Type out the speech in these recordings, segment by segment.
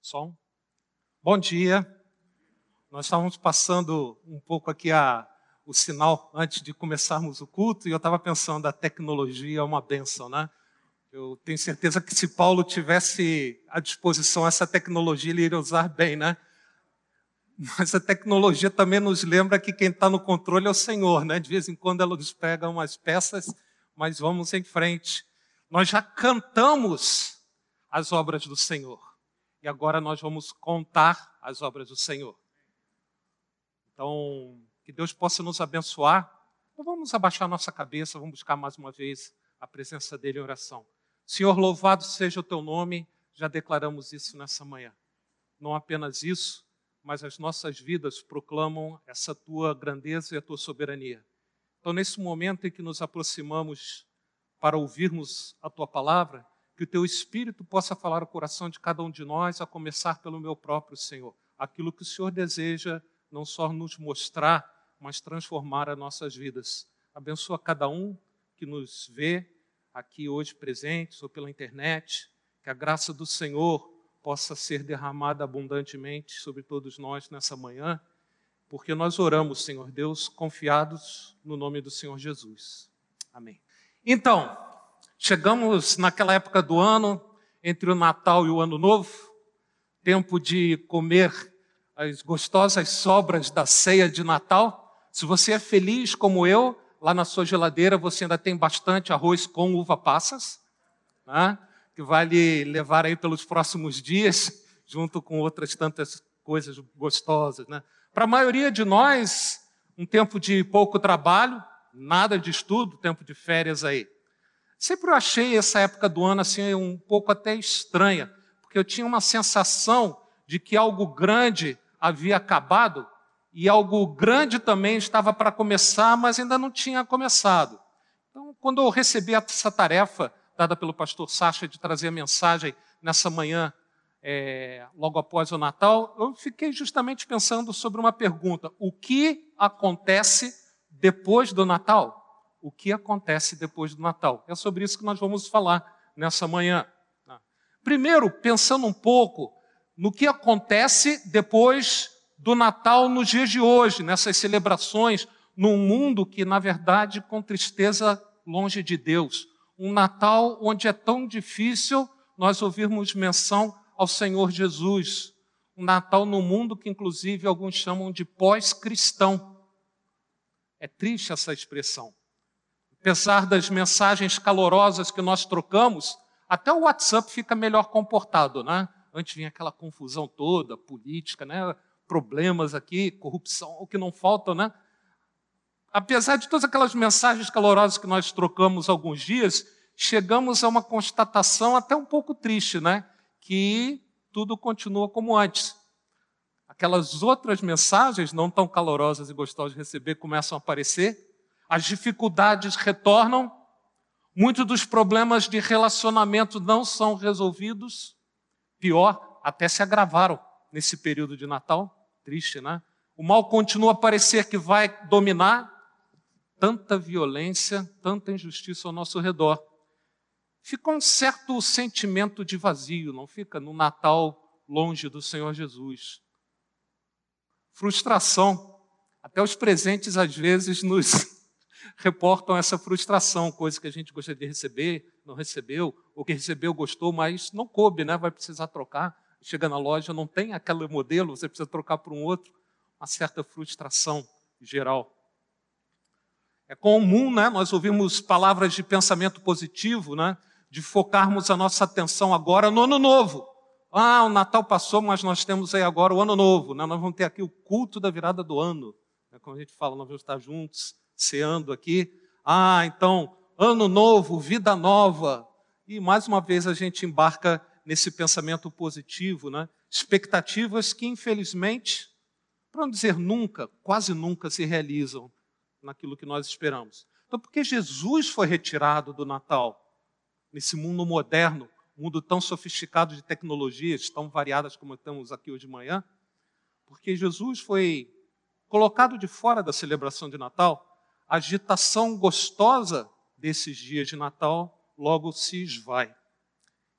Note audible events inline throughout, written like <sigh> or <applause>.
Som. Bom dia. Nós estávamos passando um pouco aqui a, o sinal antes de começarmos o culto e eu estava pensando a tecnologia é uma benção, né? Eu tenho certeza que se Paulo tivesse à disposição essa tecnologia, ele iria usar bem, né? Mas a tecnologia também nos lembra que quem está no controle é o Senhor, né? De vez em quando ela nos pega umas peças, mas vamos em frente. Nós já cantamos as obras do Senhor e agora nós vamos contar as obras do Senhor. Então, que Deus possa nos abençoar. Então, vamos abaixar nossa cabeça, vamos buscar mais uma vez a presença dEle em oração. Senhor, louvado seja o teu nome, já declaramos isso nessa manhã. Não apenas isso, mas as nossas vidas proclamam essa tua grandeza e a tua soberania. Então, nesse momento em que nos aproximamos para ouvirmos a tua palavra, que o teu Espírito possa falar o coração de cada um de nós, a começar pelo meu próprio Senhor. Aquilo que o Senhor deseja não só nos mostrar, mas transformar as nossas vidas. Abençoa cada um que nos vê aqui hoje presentes ou pela internet, que a graça do Senhor possa ser derramada abundantemente sobre todos nós nessa manhã, porque nós oramos, Senhor Deus, confiados no nome do Senhor Jesus. Amém. Então, Chegamos naquela época do ano, entre o Natal e o Ano Novo, tempo de comer as gostosas sobras da ceia de Natal. Se você é feliz como eu, lá na sua geladeira você ainda tem bastante arroz com uva passas, né? que vai lhe levar aí pelos próximos dias, <laughs> junto com outras tantas coisas gostosas. Né? Para a maioria de nós, um tempo de pouco trabalho, nada de estudo, tempo de férias aí. Sempre eu achei essa época do ano assim um pouco até estranha, porque eu tinha uma sensação de que algo grande havia acabado e algo grande também estava para começar, mas ainda não tinha começado. Então, quando eu recebi essa tarefa dada pelo pastor Sacha de trazer a mensagem nessa manhã, é, logo após o Natal, eu fiquei justamente pensando sobre uma pergunta: o que acontece depois do Natal? O que acontece depois do Natal. É sobre isso que nós vamos falar nessa manhã. Tá? Primeiro, pensando um pouco no que acontece depois do Natal nos dias de hoje, nessas celebrações, num mundo que, na verdade, com tristeza longe de Deus. Um Natal onde é tão difícil nós ouvirmos menção ao Senhor Jesus. Um Natal no mundo que, inclusive, alguns chamam de pós-cristão. É triste essa expressão apesar das mensagens calorosas que nós trocamos, até o WhatsApp fica melhor comportado, né? Antes vinha aquela confusão toda, política, né? Problemas aqui, corrupção, o que não falta, né? Apesar de todas aquelas mensagens calorosas que nós trocamos alguns dias, chegamos a uma constatação até um pouco triste, né? Que tudo continua como antes. Aquelas outras mensagens, não tão calorosas e gostosas de receber, começam a aparecer as dificuldades retornam, muitos dos problemas de relacionamento não são resolvidos, pior, até se agravaram nesse período de Natal. Triste, né? O mal continua a parecer que vai dominar, tanta violência, tanta injustiça ao nosso redor. Fica um certo sentimento de vazio, não fica no Natal longe do Senhor Jesus. Frustração. Até os presentes às vezes nos reportam essa frustração, coisa que a gente gostaria de receber, não recebeu, ou que recebeu, gostou, mas não coube, né? vai precisar trocar. Chega na loja, não tem aquele modelo, você precisa trocar por um outro. Uma certa frustração geral. É comum, né? Nós ouvimos palavras de pensamento positivo, né? De focarmos a nossa atenção agora no ano novo. Ah, o Natal passou, mas nós temos aí agora o ano novo, né? Nós vamos ter aqui o culto da virada do ano. Né? Como a gente fala, nós vamos estar juntos, ceando aqui. Ah, então, ano novo, vida nova. E mais uma vez a gente embarca nesse pensamento positivo, né? Expectativas que, infelizmente, para não dizer nunca, quase nunca se realizam naquilo que nós esperamos. Então, porque Jesus foi retirado do Natal, nesse mundo moderno, mundo tão sofisticado de tecnologias, tão variadas como estamos aqui hoje de manhã, porque Jesus foi colocado de fora da celebração de Natal, agitação gostosa desses dias de Natal logo se esvai.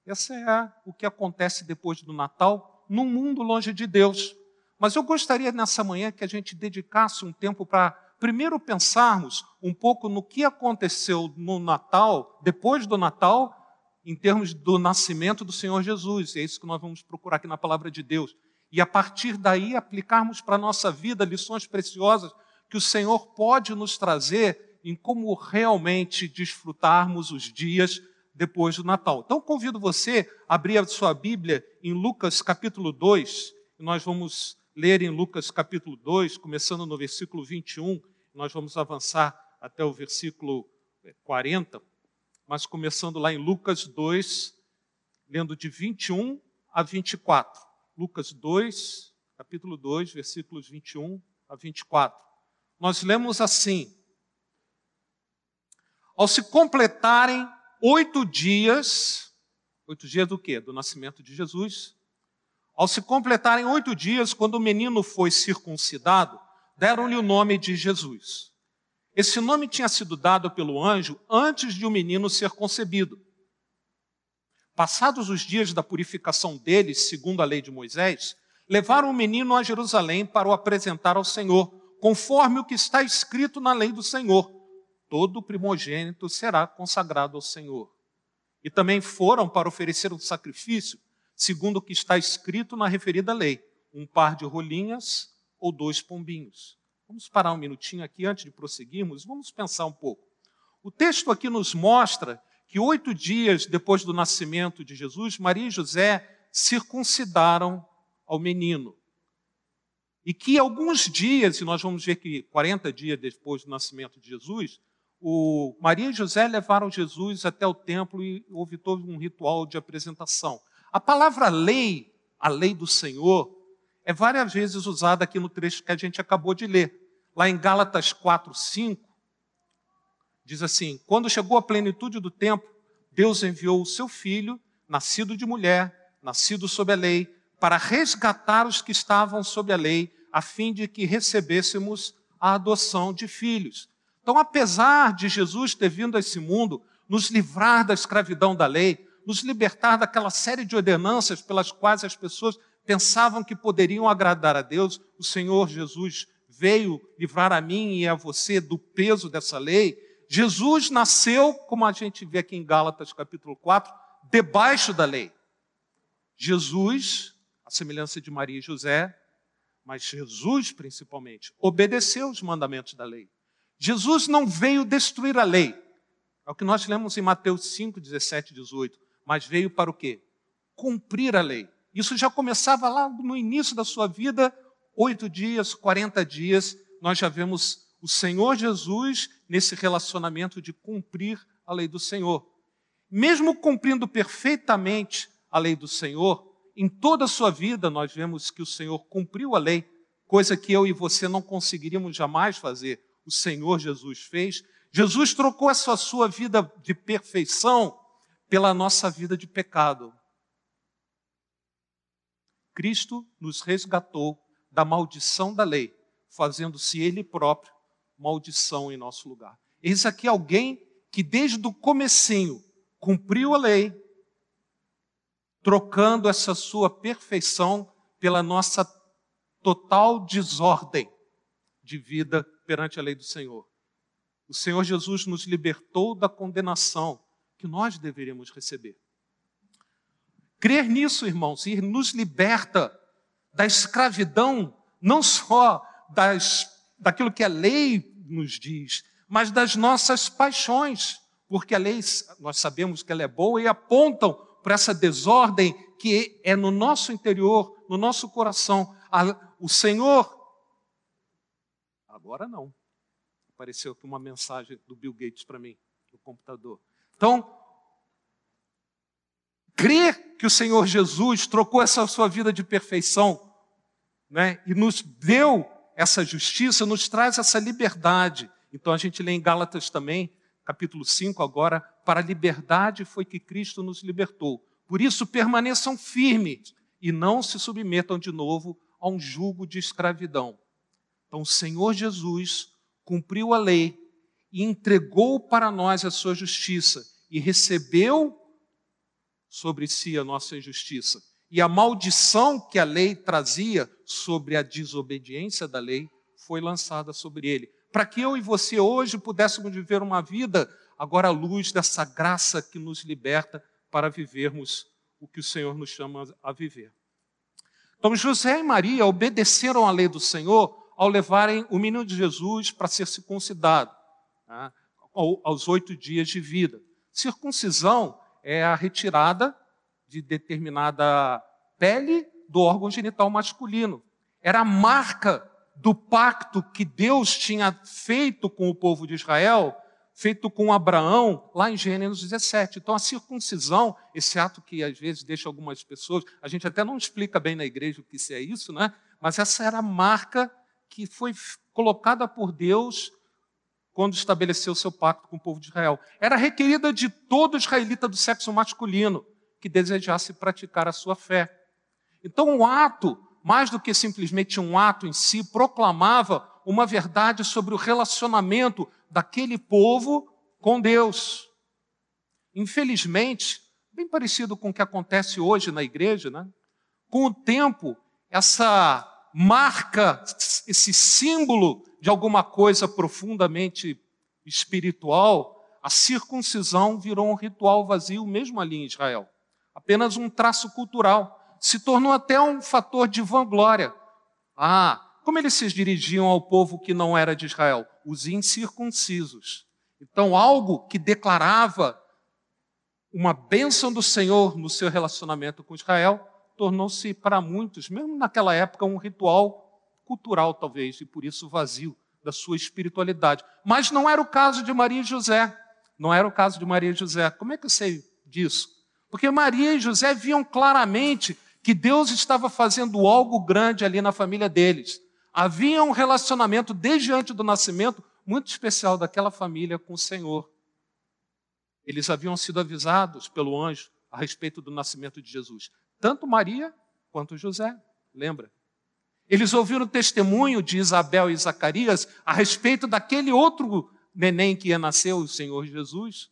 Essa é o que acontece depois do Natal num mundo longe de Deus. Mas eu gostaria nessa manhã que a gente dedicasse um tempo para primeiro pensarmos um pouco no que aconteceu no Natal, depois do Natal, em termos do nascimento do Senhor Jesus. É isso que nós vamos procurar aqui na palavra de Deus. E a partir daí aplicarmos para a nossa vida lições preciosas que o Senhor pode nos trazer em como realmente desfrutarmos os dias depois do Natal. Então convido você a abrir a sua Bíblia em Lucas capítulo 2, e nós vamos ler em Lucas capítulo 2, começando no versículo 21, nós vamos avançar até o versículo 40, mas começando lá em Lucas 2, lendo de 21 a 24. Lucas 2, capítulo 2, versículos 21 a 24. Nós lemos assim: Ao se completarem oito dias, oito dias do quê? Do nascimento de Jesus. Ao se completarem oito dias, quando o menino foi circuncidado, deram-lhe o nome de Jesus. Esse nome tinha sido dado pelo anjo antes de o menino ser concebido. Passados os dias da purificação deles, segundo a lei de Moisés, levaram o menino a Jerusalém para o apresentar ao Senhor, conforme o que está escrito na lei do Senhor. Todo primogênito será consagrado ao Senhor. E também foram para oferecer um sacrifício, segundo o que está escrito na referida lei: um par de rolinhas ou dois pombinhos. Vamos parar um minutinho aqui antes de prosseguirmos, vamos pensar um pouco. O texto aqui nos mostra que oito dias depois do nascimento de Jesus, Maria e José circuncidaram ao menino. E que alguns dias, e nós vamos ver que 40 dias depois do nascimento de Jesus, o Maria e José levaram Jesus até o templo e houve todo um ritual de apresentação. A palavra lei, a lei do Senhor, é várias vezes usada aqui no trecho que a gente acabou de ler. Lá em Gálatas 4, 5, diz assim: Quando chegou a plenitude do tempo, Deus enviou o seu filho, nascido de mulher, nascido sob a lei, para resgatar os que estavam sob a lei, a fim de que recebêssemos a adoção de filhos. Então, apesar de Jesus ter vindo a esse mundo, nos livrar da escravidão da lei, nos libertar daquela série de ordenanças pelas quais as pessoas pensavam que poderiam agradar a Deus, o Senhor Jesus veio livrar a mim e a você do peso dessa lei. Jesus nasceu, como a gente vê aqui em Gálatas capítulo 4, debaixo da lei. Jesus, a semelhança de Maria e José, mas Jesus principalmente, obedeceu os mandamentos da lei. Jesus não veio destruir a lei. É o que nós lemos em Mateus 5, 17 e 18. Mas veio para o quê? Cumprir a lei. Isso já começava lá no início da sua vida, oito dias, 40 dias, nós já vemos o Senhor Jesus nesse relacionamento de cumprir a lei do Senhor. Mesmo cumprindo perfeitamente a lei do Senhor, em toda a sua vida nós vemos que o Senhor cumpriu a lei, coisa que eu e você não conseguiríamos jamais fazer. O Senhor Jesus fez. Jesus trocou essa sua vida de perfeição pela nossa vida de pecado. Cristo nos resgatou da maldição da lei, fazendo-se Ele próprio maldição em nosso lugar. Eis aqui alguém que desde o comecinho cumpriu a lei, trocando essa sua perfeição pela nossa total desordem de vida perante a lei do Senhor. O Senhor Jesus nos libertou da condenação que nós deveríamos receber. Crer nisso, irmãos, e nos liberta da escravidão, não só das, daquilo que a lei nos diz, mas das nossas paixões, porque a lei, nós sabemos que ela é boa e apontam para essa desordem que é no nosso interior, no nosso coração. O Senhor, agora não. Apareceu aqui uma mensagem do Bill Gates para mim, no computador. Então, crer que o Senhor Jesus trocou essa sua vida de perfeição né, e nos deu essa justiça, nos traz essa liberdade. Então a gente lê em Gálatas também, capítulo 5 agora, para a liberdade foi que Cristo nos libertou. Por isso permaneçam firmes e não se submetam de novo a um jugo de escravidão. Então o Senhor Jesus cumpriu a lei e entregou para nós a sua justiça e recebeu sobre si a nossa injustiça. e a maldição que a lei trazia sobre a desobediência da lei foi lançada sobre ele. Para que eu e você hoje pudéssemos viver uma vida agora à luz dessa graça que nos liberta para vivermos o que o Senhor nos chama a viver. Então, José e Maria obedeceram à lei do Senhor ao levarem o menino de Jesus para ser circuncidado, né, aos oito dias de vida. Circuncisão é a retirada de determinada pele do órgão genital masculino. Era a marca do pacto que Deus tinha feito com o povo de Israel, feito com Abraão, lá em Gênesis 17. Então, a circuncisão, esse ato que às vezes deixa algumas pessoas, a gente até não explica bem na igreja o que é isso, né? Mas essa era a marca que foi colocada por Deus quando estabeleceu seu pacto com o povo de Israel. Era requerida de todo israelita do sexo masculino que desejasse praticar a sua fé. Então, o ato, mais do que simplesmente um ato em si, proclamava uma verdade sobre o relacionamento daquele povo com Deus. Infelizmente, bem parecido com o que acontece hoje na igreja, né? com o tempo, essa marca, esse símbolo de alguma coisa profundamente espiritual, a circuncisão virou um ritual vazio, mesmo ali em Israel. Apenas um traço cultural. Se tornou até um fator de vanglória. Ah, como eles se dirigiam ao povo que não era de Israel? Os incircuncisos. Então, algo que declarava uma bênção do Senhor no seu relacionamento com Israel, tornou-se para muitos, mesmo naquela época, um ritual cultural, talvez, e por isso vazio da sua espiritualidade. Mas não era o caso de Maria e José. Não era o caso de Maria e José. Como é que eu sei disso? Porque Maria e José viam claramente que Deus estava fazendo algo grande ali na família deles. Havia um relacionamento desde antes do nascimento muito especial daquela família com o Senhor. Eles haviam sido avisados pelo anjo a respeito do nascimento de Jesus, tanto Maria quanto José, lembra? Eles ouviram o testemunho de Isabel e Zacarias a respeito daquele outro neném que ia nascer, o Senhor Jesus,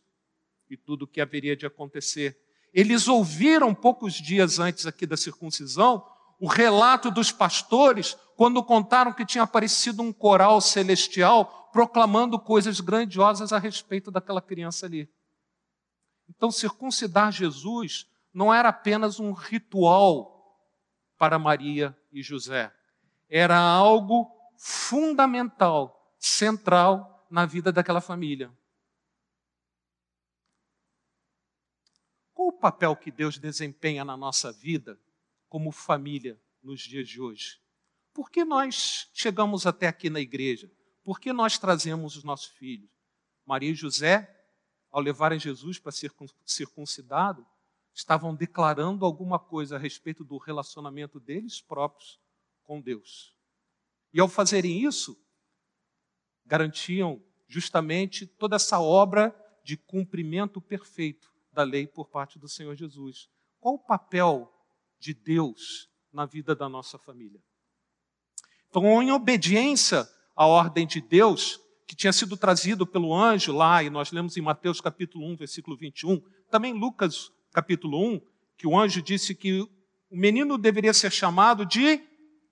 e tudo o que haveria de acontecer. Eles ouviram poucos dias antes aqui da circuncisão o relato dos pastores quando contaram que tinha aparecido um coral celestial proclamando coisas grandiosas a respeito daquela criança ali. Então, circuncidar Jesus não era apenas um ritual para Maria e José era algo fundamental, central na vida daquela família. Qual o papel que Deus desempenha na nossa vida como família nos dias de hoje? Por que nós chegamos até aqui na igreja? Por que nós trazemos os nossos filhos? Maria e José, ao levarem Jesus para ser circuncidado, estavam declarando alguma coisa a respeito do relacionamento deles próprios com Deus. E ao fazerem isso, garantiam justamente toda essa obra de cumprimento perfeito da lei por parte do Senhor Jesus. Qual o papel de Deus na vida da nossa família? Então, em obediência à ordem de Deus, que tinha sido trazido pelo anjo lá, e nós lemos em Mateus capítulo 1, versículo 21, também Lucas capítulo 1, que o anjo disse que o menino deveria ser chamado de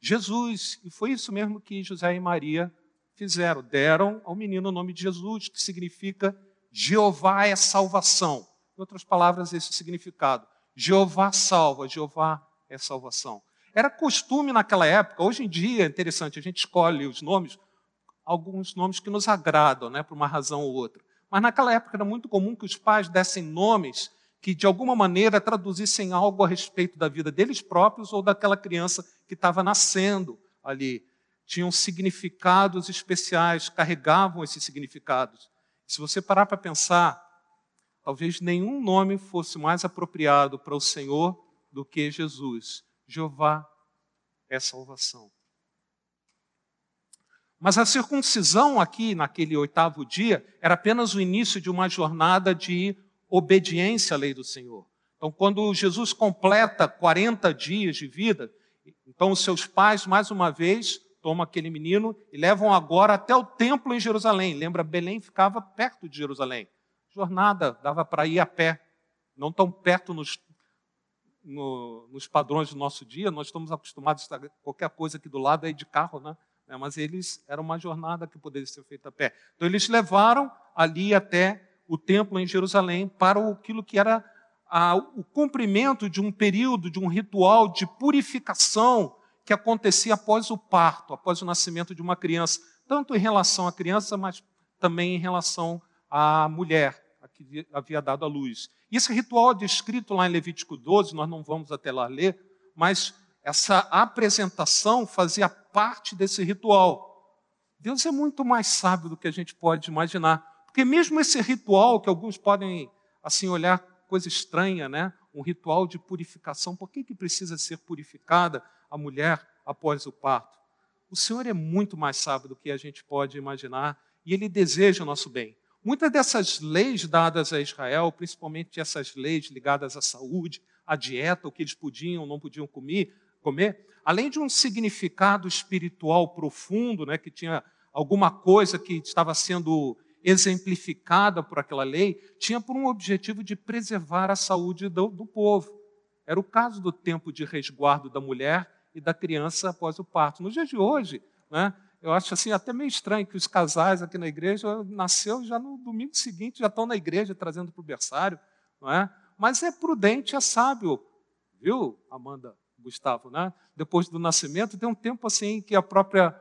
Jesus. E foi isso mesmo que José e Maria fizeram. Deram ao menino o nome de Jesus, que significa Jeová é salvação. Em outras palavras, esse significado. Jeová salva, Jeová é salvação. Era costume naquela época, hoje em dia é interessante, a gente escolhe os nomes, alguns nomes que nos agradam, né, por uma razão ou outra. Mas naquela época era muito comum que os pais dessem nomes que de alguma maneira traduzissem algo a respeito da vida deles próprios ou daquela criança que estava nascendo ali. Tinham significados especiais, carregavam esses significados. Se você parar para pensar, talvez nenhum nome fosse mais apropriado para o Senhor do que Jesus. Jeová é salvação. Mas a circuncisão aqui, naquele oitavo dia, era apenas o início de uma jornada de obediência à lei do Senhor. Então, quando Jesus completa 40 dias de vida, então os seus pais, mais uma vez, tomam aquele menino e levam agora até o templo em Jerusalém. Lembra, Belém ficava perto de Jerusalém. Jornada dava para ir a pé, não tão perto nos, no, nos padrões do nosso dia, nós estamos acostumados a qualquer coisa aqui do lado aí de carro, né? É, mas eles era uma jornada que poderia ser feita a pé. Então eles levaram ali até o templo em Jerusalém para aquilo que era a, o cumprimento de um período, de um ritual de purificação que acontecia após o parto, após o nascimento de uma criança, tanto em relação à criança, mas também em relação à mulher que havia dado à luz. Esse ritual é descrito lá em Levítico 12, nós não vamos até lá ler, mas essa apresentação fazia parte desse ritual. Deus é muito mais sábio do que a gente pode imaginar, porque mesmo esse ritual que alguns podem assim olhar coisa estranha, né? Um ritual de purificação. Por que, que precisa ser purificada a mulher após o parto? O Senhor é muito mais sábio do que a gente pode imaginar e Ele deseja o nosso bem. Muitas dessas leis dadas a Israel, principalmente essas leis ligadas à saúde, à dieta, o que eles podiam ou não podiam comer, comer, além de um significado espiritual profundo, né, que tinha alguma coisa que estava sendo exemplificada por aquela lei, tinha por um objetivo de preservar a saúde do, do povo. Era o caso do tempo de resguardo da mulher e da criança após o parto. Nos dias de hoje, né, eu acho assim até meio estranho que os casais aqui na igreja nasceu já no domingo seguinte já estão na igreja trazendo para o berçário, não é? Mas é prudente, é sábio, viu, Amanda, Gustavo, né? Depois do nascimento tem um tempo assim que a própria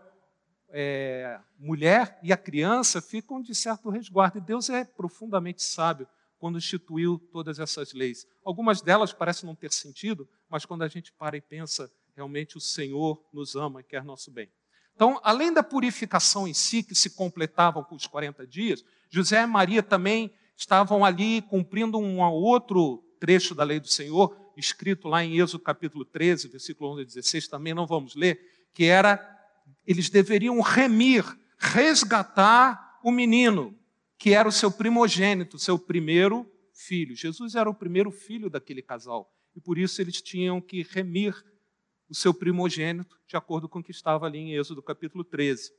é, mulher e a criança ficam de certo resguardo. E Deus é profundamente sábio quando instituiu todas essas leis. Algumas delas parecem não ter sentido, mas quando a gente para e pensa, realmente o Senhor nos ama e quer nosso bem. Então, além da purificação em si, que se completavam com os 40 dias, José e Maria também estavam ali cumprindo um outro trecho da lei do Senhor, escrito lá em Êxodo capítulo 13, versículo 11 a 16, também não vamos ler, que era eles deveriam remir, resgatar o menino, que era o seu primogênito, seu primeiro filho. Jesus era o primeiro filho daquele casal, e por isso eles tinham que remir o seu primogênito, de acordo com o que estava ali em Êxodo capítulo 13.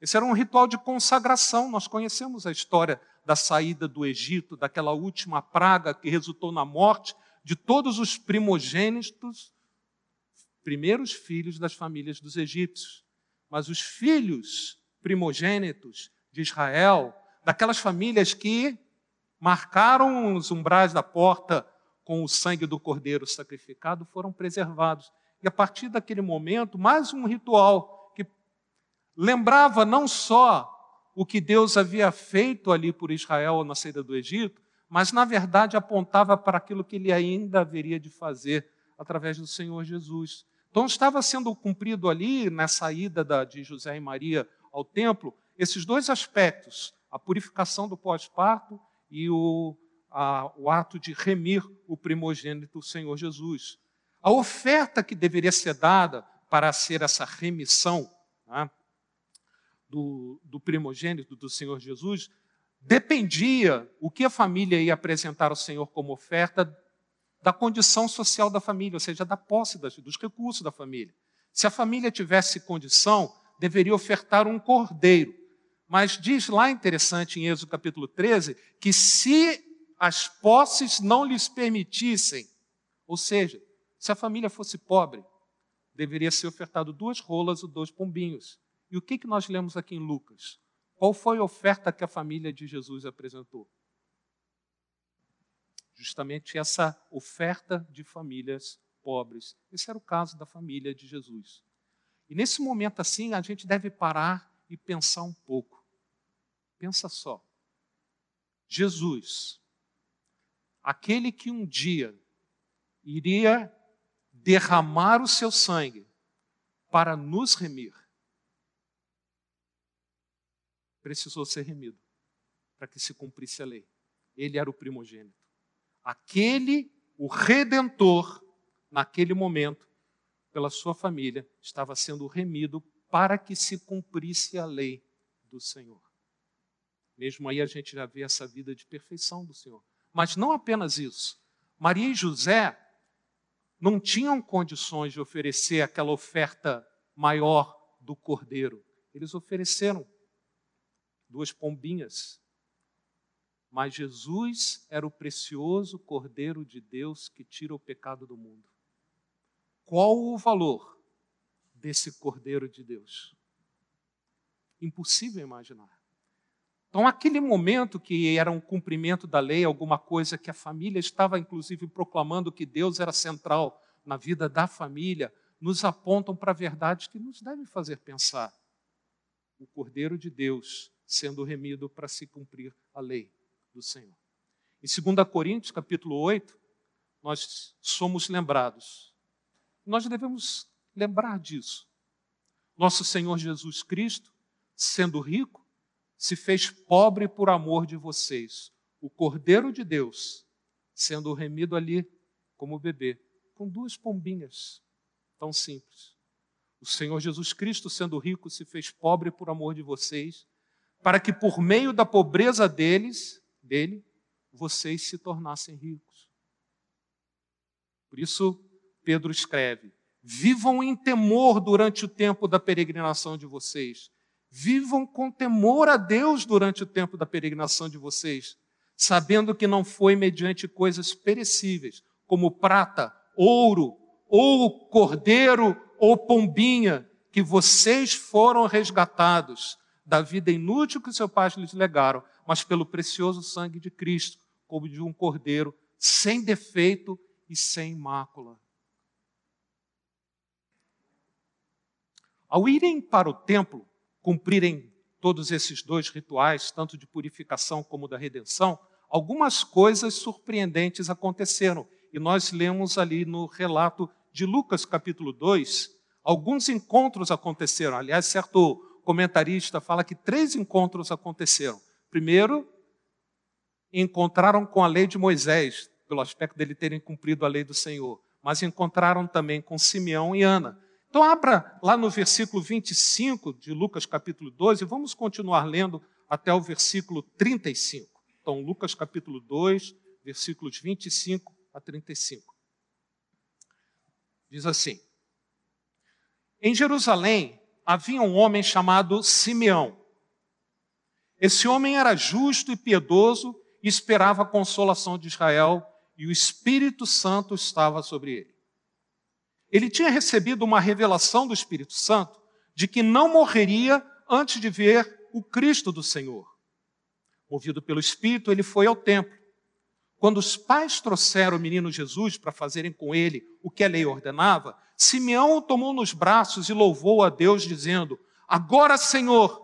Esse era um ritual de consagração. Nós conhecemos a história da saída do Egito, daquela última praga que resultou na morte de todos os primogênitos, primeiros filhos das famílias dos egípcios. Mas os filhos primogênitos de Israel, daquelas famílias que marcaram os umbrais da porta com o sangue do cordeiro sacrificado, foram preservados. E a partir daquele momento, mais um ritual que lembrava não só o que Deus havia feito ali por Israel na saída do Egito, mas na verdade apontava para aquilo que ele ainda haveria de fazer através do Senhor Jesus. Então estava sendo cumprido ali, na saída de José e Maria ao templo, esses dois aspectos, a purificação do pós-parto e o, a, o ato de remir o primogênito, o Senhor Jesus. A oferta que deveria ser dada para ser essa remissão né, do, do primogênito do Senhor Jesus dependia o que a família ia apresentar ao Senhor como oferta da condição social da família, ou seja, da posse dos recursos da família. Se a família tivesse condição, deveria ofertar um cordeiro. Mas diz lá interessante em Êxodo capítulo 13 que se as posses não lhes permitissem, ou seja, se a família fosse pobre, deveria ser ofertado duas rolas ou dois pombinhos. E o que, que nós lemos aqui em Lucas? Qual foi a oferta que a família de Jesus apresentou? justamente essa oferta de famílias pobres. Esse era o caso da família de Jesus. E nesse momento assim, a gente deve parar e pensar um pouco. Pensa só. Jesus, aquele que um dia iria derramar o seu sangue para nos remir, precisou ser remido para que se cumprisse a lei. Ele era o primogênito aquele, o redentor, naquele momento, pela sua família, estava sendo remido para que se cumprisse a lei do Senhor. Mesmo aí a gente já vê essa vida de perfeição do Senhor. Mas não apenas isso. Maria e José não tinham condições de oferecer aquela oferta maior do cordeiro. Eles ofereceram duas pombinhas mas Jesus era o precioso Cordeiro de Deus que tira o pecado do mundo. Qual o valor desse Cordeiro de Deus? Impossível imaginar. Então, aquele momento que era um cumprimento da lei, alguma coisa que a família estava, inclusive, proclamando que Deus era central na vida da família, nos apontam para verdades que nos devem fazer pensar. O Cordeiro de Deus sendo remido para se cumprir a lei do Senhor. Em 2 Coríntios, capítulo 8, nós somos lembrados. Nós devemos lembrar disso. Nosso Senhor Jesus Cristo, sendo rico, se fez pobre por amor de vocês. O Cordeiro de Deus, sendo remido ali como bebê, com duas pombinhas, tão simples. O Senhor Jesus Cristo, sendo rico, se fez pobre por amor de vocês, para que por meio da pobreza deles, dele, vocês se tornassem ricos. Por isso, Pedro escreve: Vivam em temor durante o tempo da peregrinação de vocês. Vivam com temor a Deus durante o tempo da peregrinação de vocês, sabendo que não foi mediante coisas perecíveis, como prata, ouro, ou cordeiro, ou pombinha, que vocês foram resgatados da vida inútil que seus pais lhes legaram, mas pelo precioso sangue de Cristo, como de um cordeiro, sem defeito e sem mácula. Ao irem para o templo, cumprirem todos esses dois rituais, tanto de purificação como da redenção, algumas coisas surpreendentes aconteceram. E nós lemos ali no relato de Lucas, capítulo 2, alguns encontros aconteceram. Aliás, certo comentarista fala que três encontros aconteceram. Primeiro, encontraram com a lei de Moisés, pelo aspecto dele terem cumprido a lei do Senhor, mas encontraram também com Simeão e Ana. Então, abra lá no versículo 25 de Lucas capítulo 12, e vamos continuar lendo até o versículo 35. Então, Lucas capítulo 2, versículos 25 a 35. Diz assim: Em Jerusalém havia um homem chamado Simeão. Esse homem era justo e piedoso e esperava a consolação de Israel, e o Espírito Santo estava sobre ele. Ele tinha recebido uma revelação do Espírito Santo de que não morreria antes de ver o Cristo do Senhor. Movido pelo Espírito, ele foi ao templo. Quando os pais trouxeram o menino Jesus para fazerem com ele o que a lei ordenava, Simeão o tomou nos braços e louvou a Deus, dizendo: Agora, Senhor,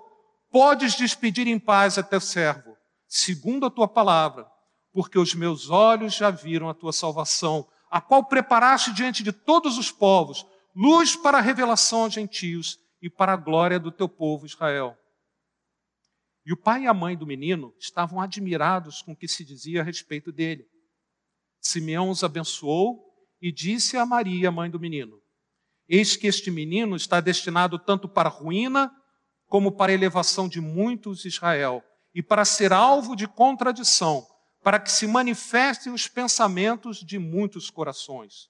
podes despedir em paz a teu servo, segundo a tua palavra, porque os meus olhos já viram a tua salvação, a qual preparaste diante de todos os povos, luz para a revelação aos gentios e para a glória do teu povo Israel. E o pai e a mãe do menino estavam admirados com o que se dizia a respeito dele. Simeão os abençoou e disse a Maria, mãe do menino: Eis que este menino está destinado tanto para ruína como para a elevação de muitos Israel, e para ser alvo de contradição, para que se manifestem os pensamentos de muitos corações.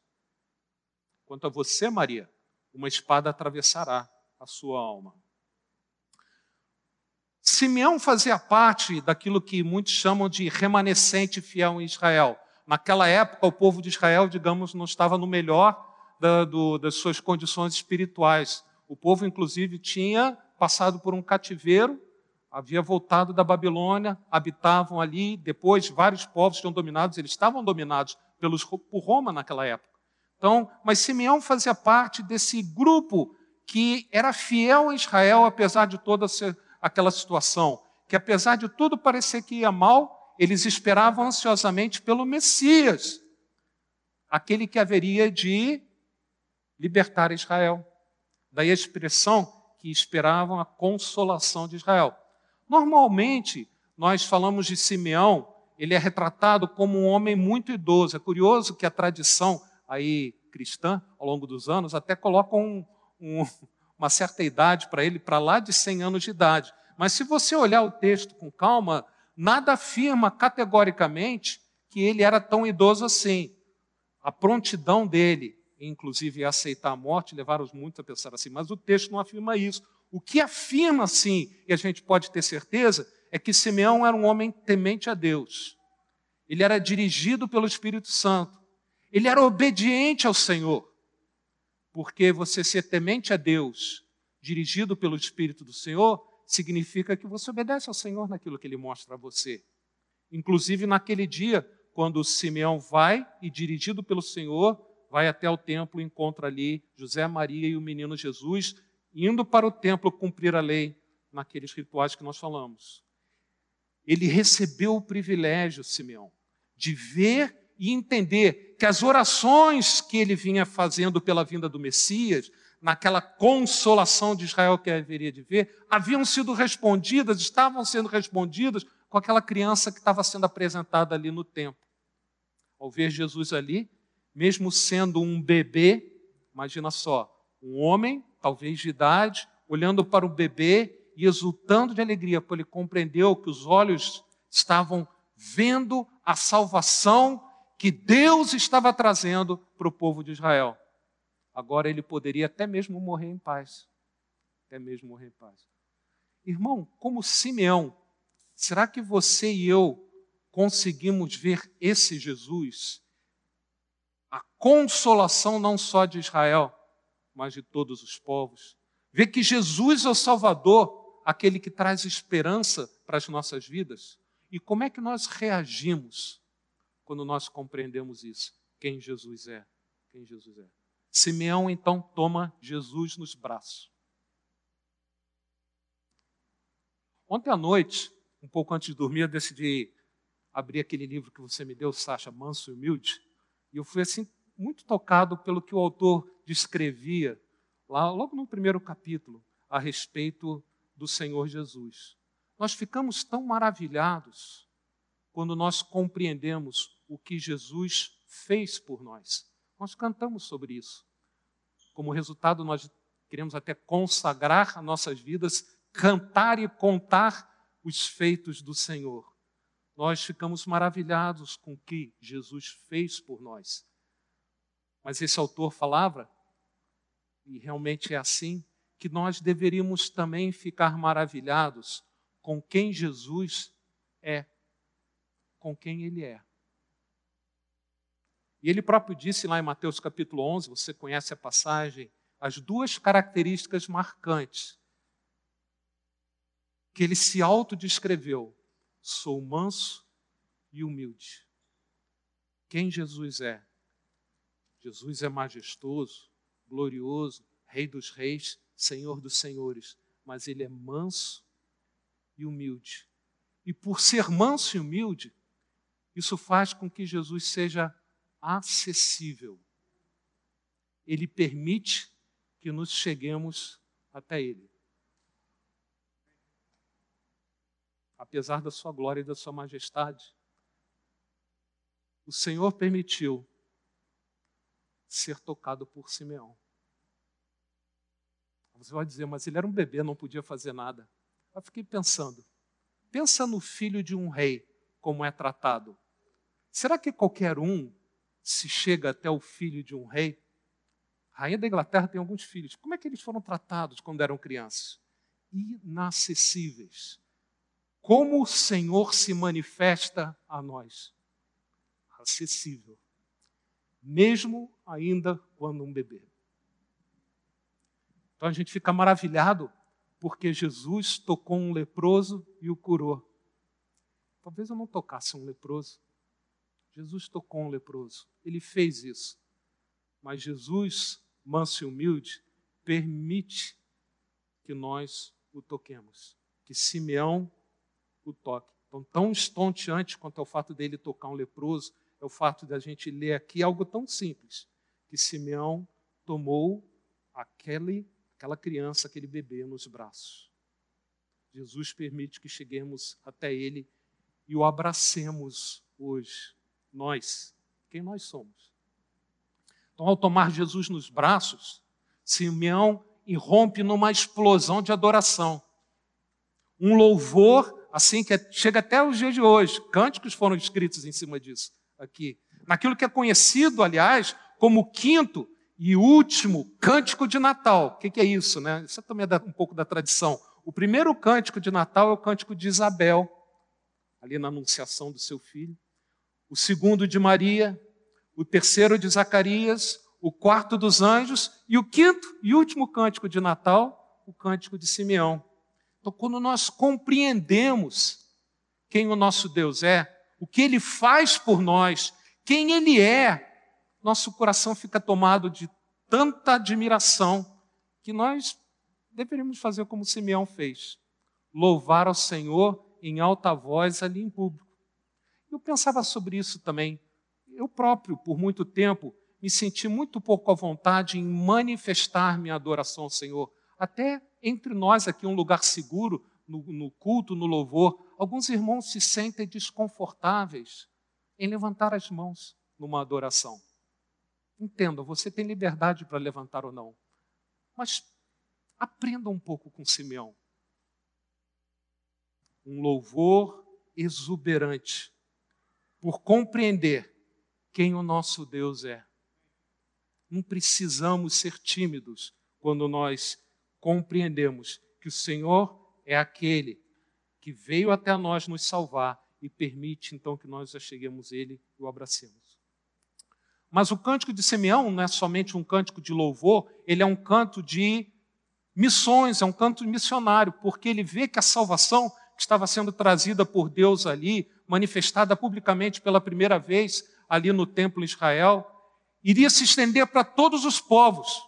Quanto a você, Maria, uma espada atravessará a sua alma. Simeão fazia parte daquilo que muitos chamam de remanescente fiel em Israel. Naquela época, o povo de Israel, digamos, não estava no melhor da, do, das suas condições espirituais. O povo, inclusive, tinha passado por um cativeiro, havia voltado da Babilônia, habitavam ali. Depois, vários povos tinham dominados, eles estavam dominados pelos, por Roma naquela época. Então, mas Simeão fazia parte desse grupo que era fiel a Israel, apesar de toda aquela situação. Que apesar de tudo parecer que ia mal, eles esperavam ansiosamente pelo Messias, aquele que haveria de libertar Israel. Daí a expressão que esperavam a consolação de Israel. Normalmente, nós falamos de Simeão, ele é retratado como um homem muito idoso. É curioso que a tradição aí cristã, ao longo dos anos, até coloca um, um, <laughs> uma certa idade para ele, para lá de 100 anos de idade. Mas se você olhar o texto com calma, nada afirma categoricamente que ele era tão idoso assim. A prontidão dele, inclusive aceitar a morte, levaram muitos a pensar assim, mas o texto não afirma isso. O que afirma, sim, e a gente pode ter certeza, é que Simeão era um homem temente a Deus. Ele era dirigido pelo Espírito Santo. Ele era obediente ao Senhor. Porque você ser temente a Deus, dirigido pelo Espírito do Senhor, significa que você obedece ao Senhor naquilo que ele mostra a você. Inclusive naquele dia, quando Simeão vai e, dirigido pelo Senhor, vai até o templo e encontra ali José, Maria e o menino Jesus, indo para o templo cumprir a lei naqueles rituais que nós falamos. Ele recebeu o privilégio, Simeão, de ver e entender que as orações que ele vinha fazendo pela vinda do Messias, naquela consolação de Israel que haveria de ver, haviam sido respondidas, estavam sendo respondidas com aquela criança que estava sendo apresentada ali no templo. Ao ver Jesus ali, mesmo sendo um bebê, imagina só, um homem, talvez de idade, olhando para o bebê e exultando de alegria, porque ele compreendeu que os olhos estavam vendo a salvação que Deus estava trazendo para o povo de Israel. Agora ele poderia até mesmo morrer em paz. Até mesmo morrer em paz. Irmão, como Simeão, será que você e eu conseguimos ver esse Jesus? A consolação não só de Israel, mas de todos os povos. Ver que Jesus é o Salvador, aquele que traz esperança para as nossas vidas. E como é que nós reagimos quando nós compreendemos isso? Quem Jesus é? Quem Jesus é? Simeão então toma Jesus nos braços. Ontem à noite, um pouco antes de dormir, eu decidi abrir aquele livro que você me deu, Sacha, Manso e Humilde, e eu fui assim muito tocado pelo que o autor descrevia lá logo no primeiro capítulo a respeito do Senhor Jesus. Nós ficamos tão maravilhados quando nós compreendemos o que Jesus fez por nós. Nós cantamos sobre isso. Como resultado, nós queremos até consagrar as nossas vidas, cantar e contar os feitos do Senhor. Nós ficamos maravilhados com o que Jesus fez por nós. Mas esse autor falava, e realmente é assim, que nós deveríamos também ficar maravilhados com quem Jesus é, com quem ele é. E ele próprio disse lá em Mateus capítulo 11, você conhece a passagem, as duas características marcantes que ele se autodescreveu: sou manso e humilde. Quem Jesus é? Jesus é majestoso, glorioso, Rei dos reis, Senhor dos senhores, mas ele é manso e humilde. E por ser manso e humilde, isso faz com que Jesus seja acessível. Ele permite que nos cheguemos até Ele. Apesar da Sua glória e da Sua majestade, o Senhor permitiu ser tocado por Simeão. Você vai dizer, mas ele era um bebê, não podia fazer nada. Eu fiquei pensando, pensa no filho de um rei, como é tratado. Será que qualquer um se chega até o filho de um rei. A rainha da Inglaterra tem alguns filhos. Como é que eles foram tratados quando eram crianças? Inacessíveis. Como o Senhor se manifesta a nós? Acessível. Mesmo ainda quando um bebê. Então a gente fica maravilhado porque Jesus tocou um leproso e o curou. Talvez eu não tocasse um leproso. Jesus tocou um leproso. Ele fez isso. Mas Jesus, manso e humilde, permite que nós o toquemos. Que Simeão o toque. Então, tão estonteante quanto é o fato dele tocar um leproso, é o fato de a gente ler aqui algo tão simples, que Simeão tomou aquele, aquela criança, aquele bebê nos braços. Jesus permite que cheguemos até ele e o abracemos hoje nós, quem nós somos. Então, ao tomar Jesus nos braços, Simeão irrompe numa explosão de adoração. Um louvor, assim, que é, chega até os dias de hoje. Cânticos foram escritos em cima disso, aqui. Naquilo que é conhecido, aliás, como o quinto e último cântico de Natal. O que, que é isso, né? Isso também é um pouco da tradição. O primeiro cântico de Natal é o cântico de Isabel, ali na anunciação do seu filho. O segundo de Maria, o terceiro de Zacarias, o quarto dos anjos e o quinto e último cântico de Natal, o cântico de Simeão. Então, quando nós compreendemos quem o nosso Deus é, o que ele faz por nós, quem ele é, nosso coração fica tomado de tanta admiração que nós deveríamos fazer como Simeão fez: louvar ao Senhor em alta voz ali em público. Eu pensava sobre isso também. Eu próprio, por muito tempo, me senti muito pouco à vontade em manifestar minha adoração ao Senhor. Até entre nós aqui, um lugar seguro, no, no culto, no louvor, alguns irmãos se sentem desconfortáveis em levantar as mãos numa adoração. Entenda, você tem liberdade para levantar ou não, mas aprenda um pouco com Simeão. Um louvor exuberante, por compreender quem o nosso Deus é. Não precisamos ser tímidos quando nós compreendemos que o Senhor é aquele que veio até nós nos salvar e permite então que nós acheguemos Ele e o abracemos. Mas o cântico de Simeão não é somente um cântico de louvor, ele é um canto de missões, é um canto missionário, porque ele vê que a salvação que estava sendo trazida por Deus ali, manifestada publicamente pela primeira vez ali no templo em Israel, iria se estender para todos os povos.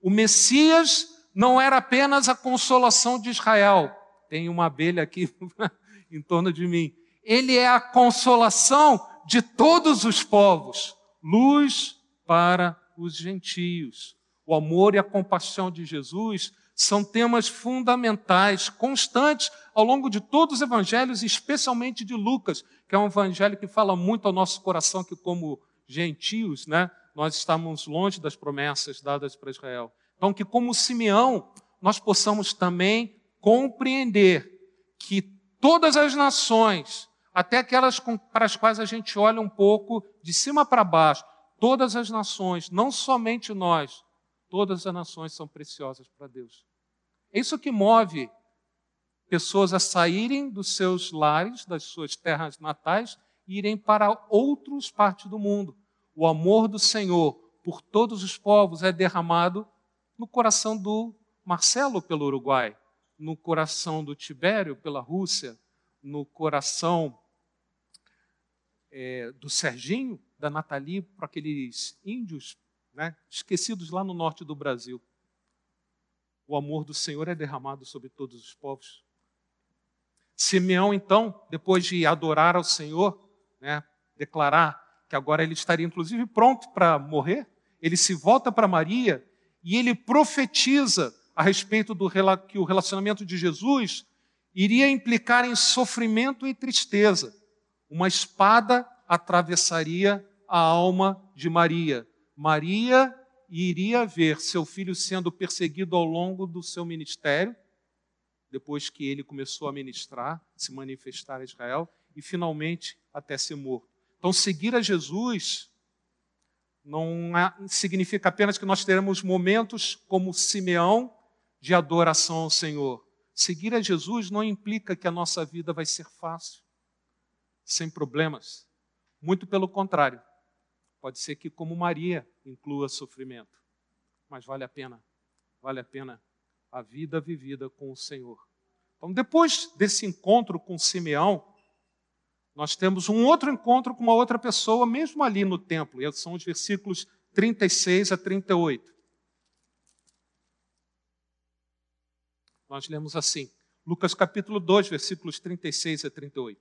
O Messias não era apenas a consolação de Israel. Tem uma abelha aqui <laughs> em torno de mim. Ele é a consolação de todos os povos luz para os gentios. O amor e a compaixão de Jesus são temas fundamentais, constantes ao longo de todos os evangelhos, especialmente de Lucas, que é um evangelho que fala muito ao nosso coração que como gentios, né, nós estamos longe das promessas dadas para Israel. Então que como Simeão, nós possamos também compreender que todas as nações até aquelas para as quais a gente olha um pouco de cima para baixo. Todas as nações, não somente nós, todas as nações são preciosas para Deus. É isso que move pessoas a saírem dos seus lares, das suas terras natais, e irem para outras partes do mundo. O amor do Senhor por todos os povos é derramado no coração do Marcelo pelo Uruguai, no coração do Tibério pela Rússia, no coração é, do Serginho, da Nathalie, para aqueles índios né, esquecidos lá no norte do Brasil. O amor do Senhor é derramado sobre todos os povos. Simeão, então, depois de adorar ao Senhor, né, declarar que agora ele estaria inclusive pronto para morrer, ele se volta para Maria e ele profetiza a respeito do que o relacionamento de Jesus iria implicar em sofrimento e tristeza uma espada atravessaria a alma de Maria. Maria iria ver seu filho sendo perseguido ao longo do seu ministério, depois que ele começou a ministrar, se manifestar a Israel, e finalmente até ser morto. Então, seguir a Jesus não é, significa apenas que nós teremos momentos como Simeão de adoração ao Senhor. Seguir a Jesus não implica que a nossa vida vai ser fácil sem problemas. Muito pelo contrário. Pode ser que, como Maria, inclua sofrimento. Mas vale a pena. Vale a pena a vida vivida com o Senhor. Então, depois desse encontro com Simeão, nós temos um outro encontro com uma outra pessoa, mesmo ali no templo. E são os versículos 36 a 38. Nós lemos assim, Lucas capítulo 2, versículos 36 a 38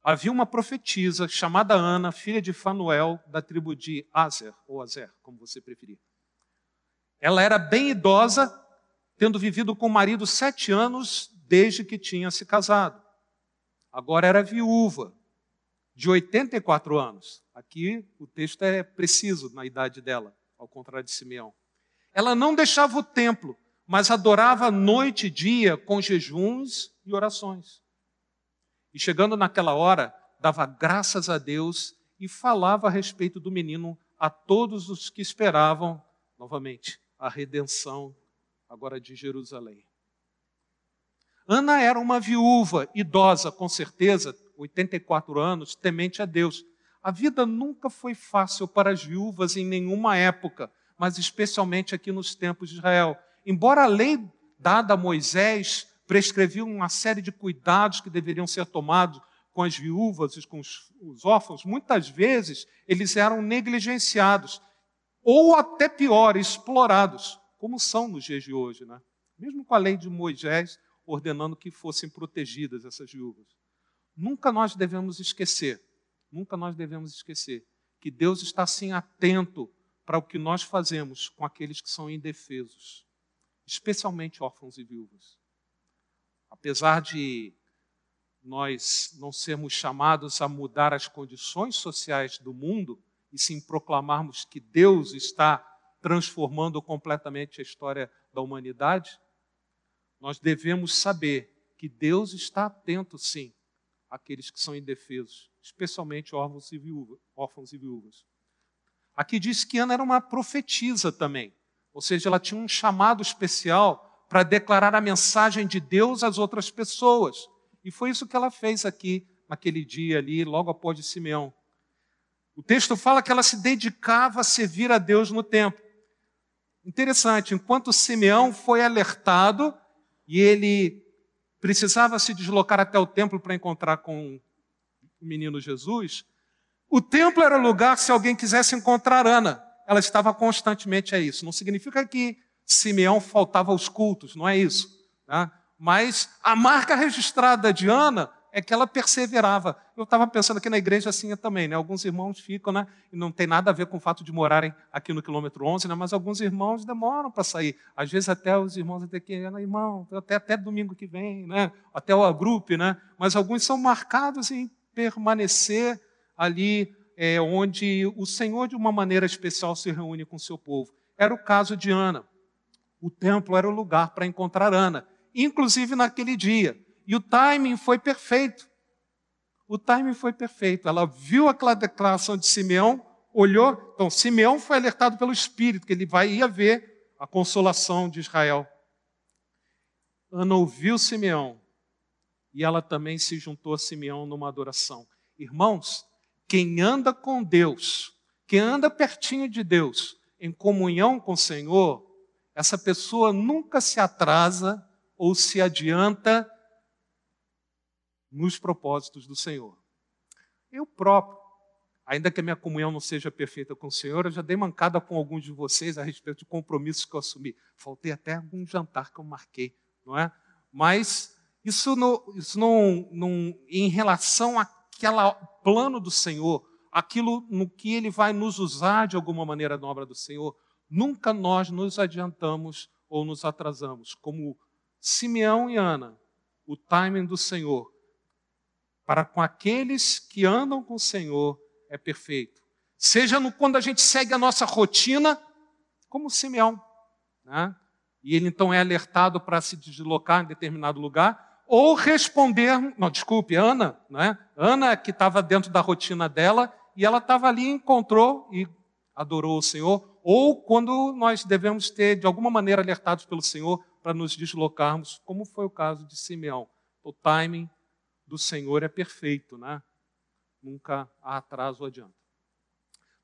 havia uma profetisa chamada Ana, filha de Fanuel, da tribo de Azer, ou Azer, como você preferir. Ela era bem idosa, tendo vivido com o marido sete anos desde que tinha se casado. Agora era viúva, de 84 anos. Aqui o texto é preciso na idade dela, ao contrário de Simeão. Ela não deixava o templo, mas adorava noite e dia com jejuns e orações. E chegando naquela hora, dava graças a Deus e falava a respeito do menino a todos os que esperavam, novamente, a redenção agora de Jerusalém. Ana era uma viúva, idosa, com certeza, 84 anos, temente a Deus. A vida nunca foi fácil para as viúvas em nenhuma época, mas especialmente aqui nos tempos de Israel. Embora a lei dada a Moisés prescrevia uma série de cuidados que deveriam ser tomados com as viúvas e com os, os órfãos, muitas vezes eles eram negligenciados, ou até pior, explorados, como são nos dias de hoje. Né? Mesmo com a lei de Moisés ordenando que fossem protegidas essas viúvas. Nunca nós devemos esquecer, nunca nós devemos esquecer que Deus está assim atento para o que nós fazemos com aqueles que são indefesos, especialmente órfãos e viúvas. Apesar de nós não sermos chamados a mudar as condições sociais do mundo, e sim proclamarmos que Deus está transformando completamente a história da humanidade, nós devemos saber que Deus está atento, sim, àqueles que são indefesos, especialmente órfãos e, viúvas. Aqui diz que Ana era uma profetisa também, ou seja, ela tinha um chamado especial para declarar a mensagem de Deus às outras pessoas. E foi isso que ela fez aqui, naquele dia ali, logo após de Simeão. O texto fala que ela se dedicava a servir a Deus no templo. Interessante, enquanto Simeão foi alertado e ele precisava se deslocar até o templo para encontrar com o menino Jesus, o templo era lugar se alguém quisesse encontrar Ana. Ela estava constantemente a isso. Não significa que Simeão faltava aos cultos, não é isso. Tá? Mas a marca registrada de Ana é que ela perseverava. Eu estava pensando aqui na igreja assim também, né? Alguns irmãos ficam, né? E não tem nada a ver com o fato de morarem aqui no quilômetro 11, né? Mas alguns irmãos demoram para sair. Às vezes até os irmãos até que, irmão, até, até domingo que vem, né? Até o grupo, né? Mas alguns são marcados em permanecer ali é, onde o Senhor, de uma maneira especial, se reúne com o seu povo. Era o caso de Ana. O templo era o lugar para encontrar Ana, inclusive naquele dia. E o timing foi perfeito. O timing foi perfeito. Ela viu aquela declaração de Simeão, olhou. Então, Simeão foi alertado pelo Espírito, que ele vai ia ver a consolação de Israel. Ana ouviu Simeão e ela também se juntou a Simeão numa adoração. Irmãos, quem anda com Deus, quem anda pertinho de Deus, em comunhão com o Senhor, essa pessoa nunca se atrasa ou se adianta nos propósitos do Senhor. Eu próprio, ainda que a minha comunhão não seja perfeita com o Senhor, eu já dei mancada com alguns de vocês a respeito de compromissos que eu assumi. Faltei até algum jantar que eu marquei, não é? Mas isso não, isso não, não em relação àquele plano do Senhor, aquilo no que Ele vai nos usar de alguma maneira na obra do Senhor, nunca nós nos adiantamos ou nos atrasamos. Como Simeão e Ana, o timing do Senhor para com aqueles que andam com o Senhor é perfeito. Seja no, quando a gente segue a nossa rotina, como Simeão. Né? E ele então é alertado para se deslocar em determinado lugar, ou responder, não, desculpe, Ana, né? Ana que estava dentro da rotina dela, e ela estava ali, encontrou e adorou o Senhor, ou quando nós devemos ter, de alguma maneira, alertados pelo Senhor para nos deslocarmos, como foi o caso de Simeão. O timing do Senhor é perfeito, né? Nunca há atraso ou adianta.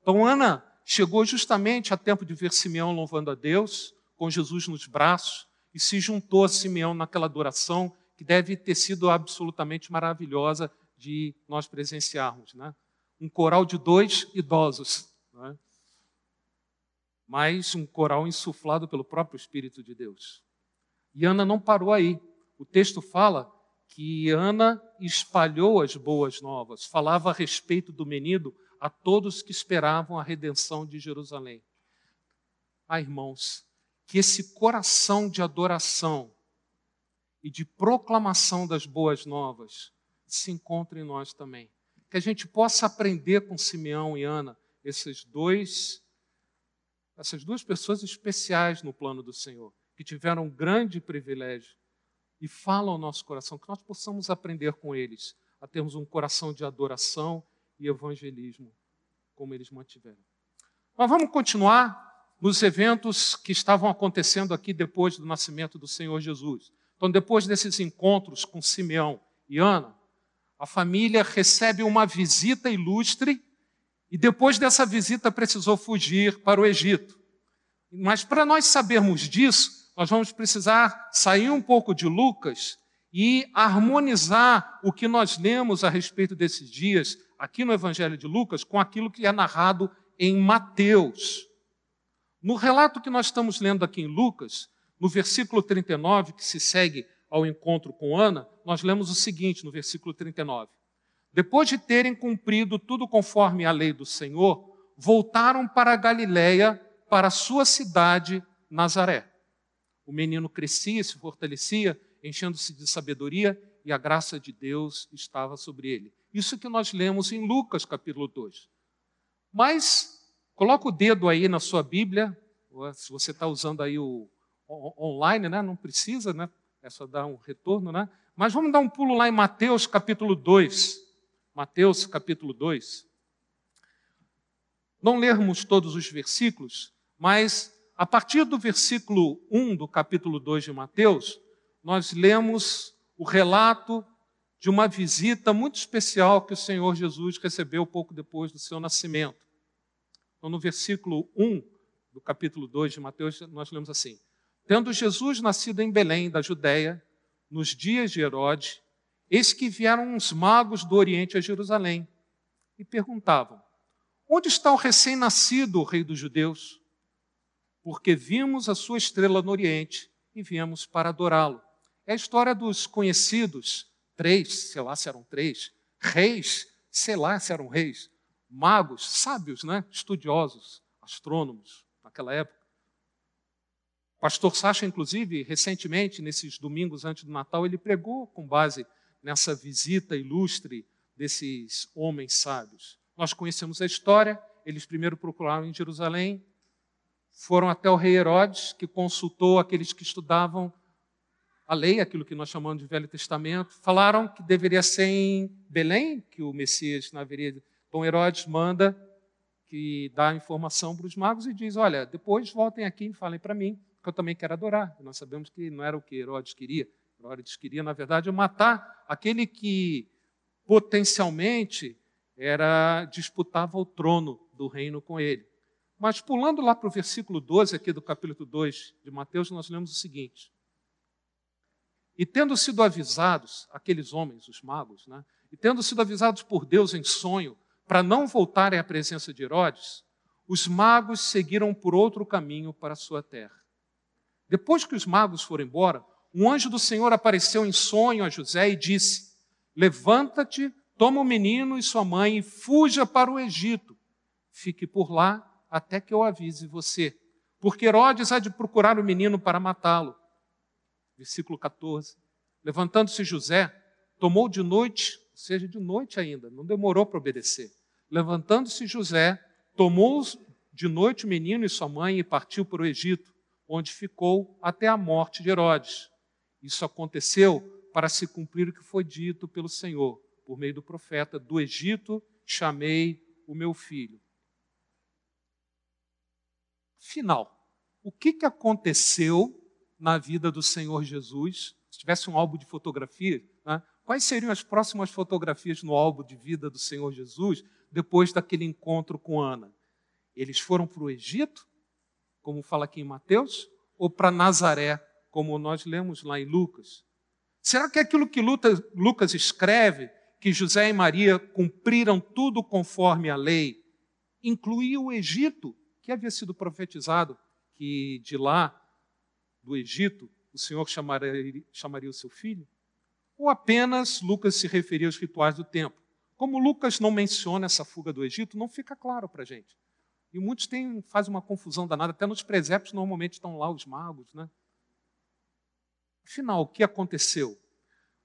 Então, Ana chegou justamente a tempo de ver Simeão louvando a Deus, com Jesus nos braços, e se juntou a Simeão naquela adoração que deve ter sido absolutamente maravilhosa de nós presenciarmos. Né? Um coral de dois idosos, né? mas um coral insuflado pelo próprio Espírito de Deus. E Ana não parou aí. O texto fala que Ana espalhou as boas novas, falava a respeito do menino a todos que esperavam a redenção de Jerusalém. Ah, irmãos, que esse coração de adoração e de proclamação das boas novas se encontre em nós também. Que a gente possa aprender com Simeão e Ana, esses dois, essas duas pessoas especiais no plano do Senhor, que tiveram um grande privilégio e falam ao nosso coração, que nós possamos aprender com eles a termos um coração de adoração e evangelismo, como eles mantiveram. Mas vamos continuar nos eventos que estavam acontecendo aqui depois do nascimento do Senhor Jesus. Então, depois desses encontros com Simeão e Ana, a família recebe uma visita ilustre e depois dessa visita precisou fugir para o Egito. Mas para nós sabermos disso, nós vamos precisar sair um pouco de Lucas e harmonizar o que nós lemos a respeito desses dias aqui no Evangelho de Lucas com aquilo que é narrado em Mateus. No relato que nós estamos lendo aqui em Lucas, no versículo 39, que se segue ao encontro com Ana, nós lemos o seguinte no versículo 39. Depois de terem cumprido tudo conforme a lei do Senhor, voltaram para Galiléia, para sua cidade, Nazaré. O menino crescia se fortalecia, enchendo-se de sabedoria, e a graça de Deus estava sobre ele. Isso que nós lemos em Lucas, capítulo 2. Mas, coloca o dedo aí na sua Bíblia, se você está usando aí o online, né? não precisa, né? é só dar um retorno, né? Mas vamos dar um pulo lá em Mateus capítulo 2. Mateus capítulo 2. Não lermos todos os versículos, mas a partir do versículo 1 do capítulo 2 de Mateus, nós lemos o relato de uma visita muito especial que o Senhor Jesus recebeu pouco depois do seu nascimento. Então, no versículo 1 do capítulo 2 de Mateus, nós lemos assim: Tendo Jesus nascido em Belém, da Judéia, nos dias de Herodes, eis que vieram uns magos do Oriente a Jerusalém e perguntavam: Onde está o recém-nascido, o rei dos judeus? Porque vimos a sua estrela no Oriente e viemos para adorá-lo. É a história dos conhecidos, três, sei lá se eram três, reis, sei lá se eram reis, magos, sábios, né? estudiosos, astrônomos naquela época Pastor Sacha, inclusive, recentemente, nesses domingos antes do Natal, ele pregou com base nessa visita ilustre desses homens sábios. Nós conhecemos a história, eles primeiro procuraram em Jerusalém, foram até o rei Herodes, que consultou aqueles que estudavam a lei, aquilo que nós chamamos de Velho Testamento, falaram que deveria ser em Belém, que o Messias haveria. Então Herodes manda que dá informação para os magos e diz: Olha, depois voltem aqui e falem para mim eu também quero adorar. Nós sabemos que não era o que Herodes queria. Herodes queria, na verdade, matar aquele que potencialmente era disputava o trono do reino com ele. Mas pulando lá para o versículo 12 aqui do capítulo 2 de Mateus, nós lemos o seguinte: E tendo sido avisados, aqueles homens, os magos, né? E tendo sido avisados por Deus em sonho para não voltarem à presença de Herodes, os magos seguiram por outro caminho para a sua terra. Depois que os magos foram embora, um anjo do Senhor apareceu em sonho a José e disse: Levanta-te, toma o menino e sua mãe e fuja para o Egito. Fique por lá até que eu avise você, porque Herodes há de procurar o menino para matá-lo. Versículo 14. Levantando-se José, tomou de noite, ou seja, de noite ainda, não demorou para obedecer. Levantando-se José, tomou de noite o menino e sua mãe e partiu para o Egito onde ficou até a morte de Herodes. Isso aconteceu para se cumprir o que foi dito pelo Senhor, por meio do profeta: Do Egito chamei o meu filho. Final. O que, que aconteceu na vida do Senhor Jesus? Se tivesse um álbum de fotografias, né? quais seriam as próximas fotografias no álbum de vida do Senhor Jesus depois daquele encontro com Ana? Eles foram para o Egito? Como fala aqui em Mateus, ou para Nazaré, como nós lemos lá em Lucas? Será que aquilo que Lucas escreve, que José e Maria cumpriram tudo conforme a lei, incluía o Egito, que havia sido profetizado, que de lá, do Egito, o Senhor chamaria, chamaria o seu filho? Ou apenas Lucas se referia aos rituais do templo? Como Lucas não menciona essa fuga do Egito, não fica claro para a gente. E muitos têm, fazem uma confusão danada, até nos presépios normalmente estão lá os magos. Né? Afinal, o que aconteceu?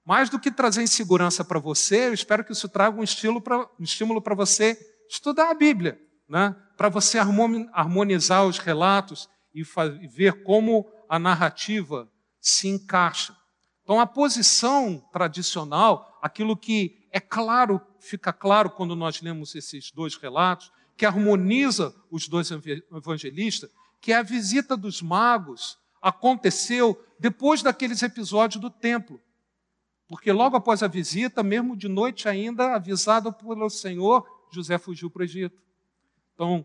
Mais do que trazer insegurança para você, eu espero que isso traga um, estilo pra, um estímulo para você estudar a Bíblia, né? para você harmonizar os relatos e, ver como a narrativa se encaixa. Então, a posição tradicional, aquilo que é claro, fica claro quando nós lemos esses dois relatos, que harmoniza os dois evangelistas, que é a visita dos magos aconteceu depois daqueles episódios do templo. Porque logo após a visita, mesmo de noite ainda, avisado pelo Senhor, José fugiu para o Egito. Então,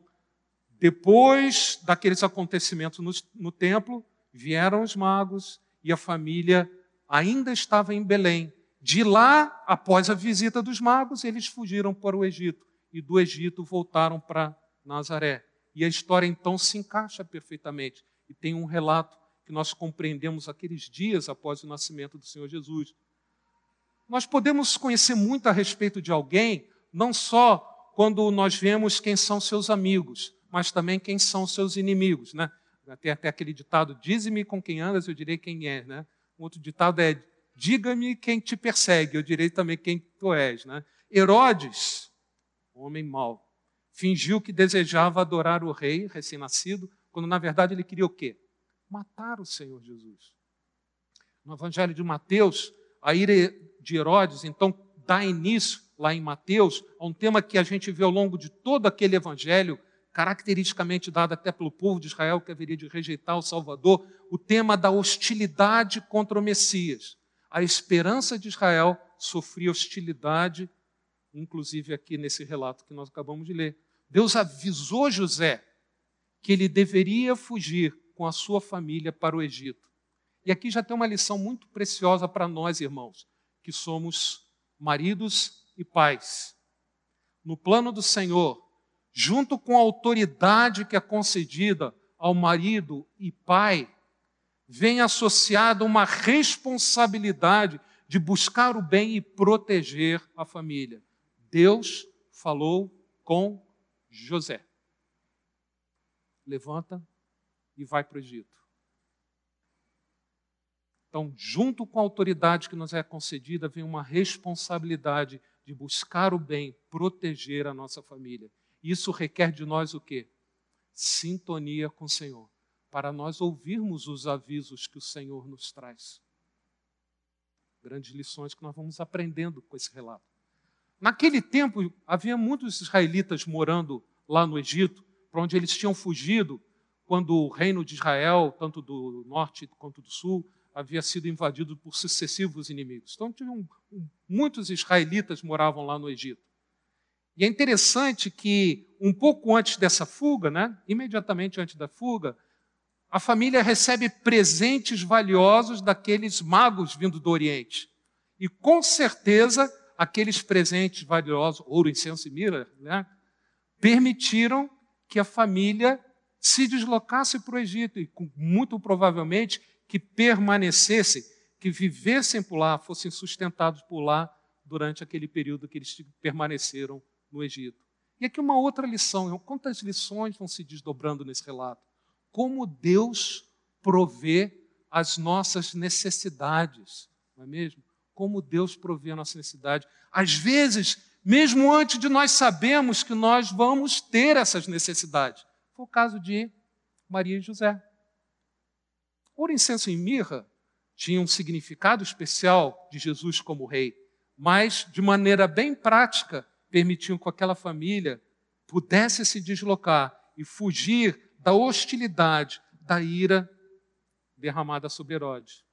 depois daqueles acontecimentos no, no templo, vieram os magos e a família ainda estava em Belém. De lá, após a visita dos magos, eles fugiram para o Egito e do Egito voltaram para Nazaré. E a história então se encaixa perfeitamente. E tem um relato que nós compreendemos aqueles dias após o nascimento do Senhor Jesus. Nós podemos conhecer muito a respeito de alguém, não só quando nós vemos quem são seus amigos, mas também quem são seus inimigos. Né? Tem até aquele ditado: dize-me com quem andas, eu direi quem é. Né? Um outro ditado é: diga-me quem te persegue, eu direi também quem tu és. Né? Herodes, homem mau, fingiu que desejava adorar o rei recém-nascido, quando na verdade ele queria o quê? Matar o Senhor Jesus. No Evangelho de Mateus, a ira de Herodes, então, dá início, lá em Mateus, a um tema que a gente vê ao longo de todo aquele Evangelho, caracteristicamente dado até pelo povo de Israel, que haveria de rejeitar o Salvador, o tema da hostilidade contra o Messias. A esperança de Israel sofria hostilidade, inclusive aqui nesse relato que nós acabamos de ler. Deus avisou José que ele deveria fugir com a sua família para o Egito. E aqui já tem uma lição muito preciosa para nós, irmãos, que somos maridos e pais. No plano do Senhor, junto com a autoridade que é concedida ao marido e pai, vem associada uma responsabilidade de buscar o bem e proteger a família. Deus falou com José. Levanta e vai para o Egito. Então, junto com a autoridade que nos é concedida, vem uma responsabilidade de buscar o bem, proteger a nossa família. Isso requer de nós o quê? Sintonia com o Senhor, para nós ouvirmos os avisos que o Senhor nos traz. Grandes lições que nós vamos aprendendo com esse relato. Naquele tempo, havia muitos israelitas morando lá no Egito, para onde eles tinham fugido quando o reino de Israel, tanto do norte quanto do sul, havia sido invadido por sucessivos inimigos. Então, tinham, muitos israelitas moravam lá no Egito. E é interessante que, um pouco antes dessa fuga, né, imediatamente antes da fuga, a família recebe presentes valiosos daqueles magos vindo do Oriente. E, com certeza, aqueles presentes valiosos, ouro, incenso e mira, né, permitiram que a família se deslocasse para o Egito e, muito provavelmente, que permanecessem, que vivessem por lá, fossem sustentados por lá durante aquele período que eles permaneceram no Egito. E aqui uma outra lição, quantas lições vão se desdobrando nesse relato? Como Deus provê as nossas necessidades, não é mesmo? Como Deus provê a nossa necessidade. Às vezes, mesmo antes de nós sabermos que nós vamos ter essas necessidades. Foi o caso de Maria e José. Ouro, incenso e mirra tinham um significado especial de Jesus como rei, mas de maneira bem prática permitiam que aquela família pudesse se deslocar e fugir da hostilidade, da ira derramada sobre Herodes.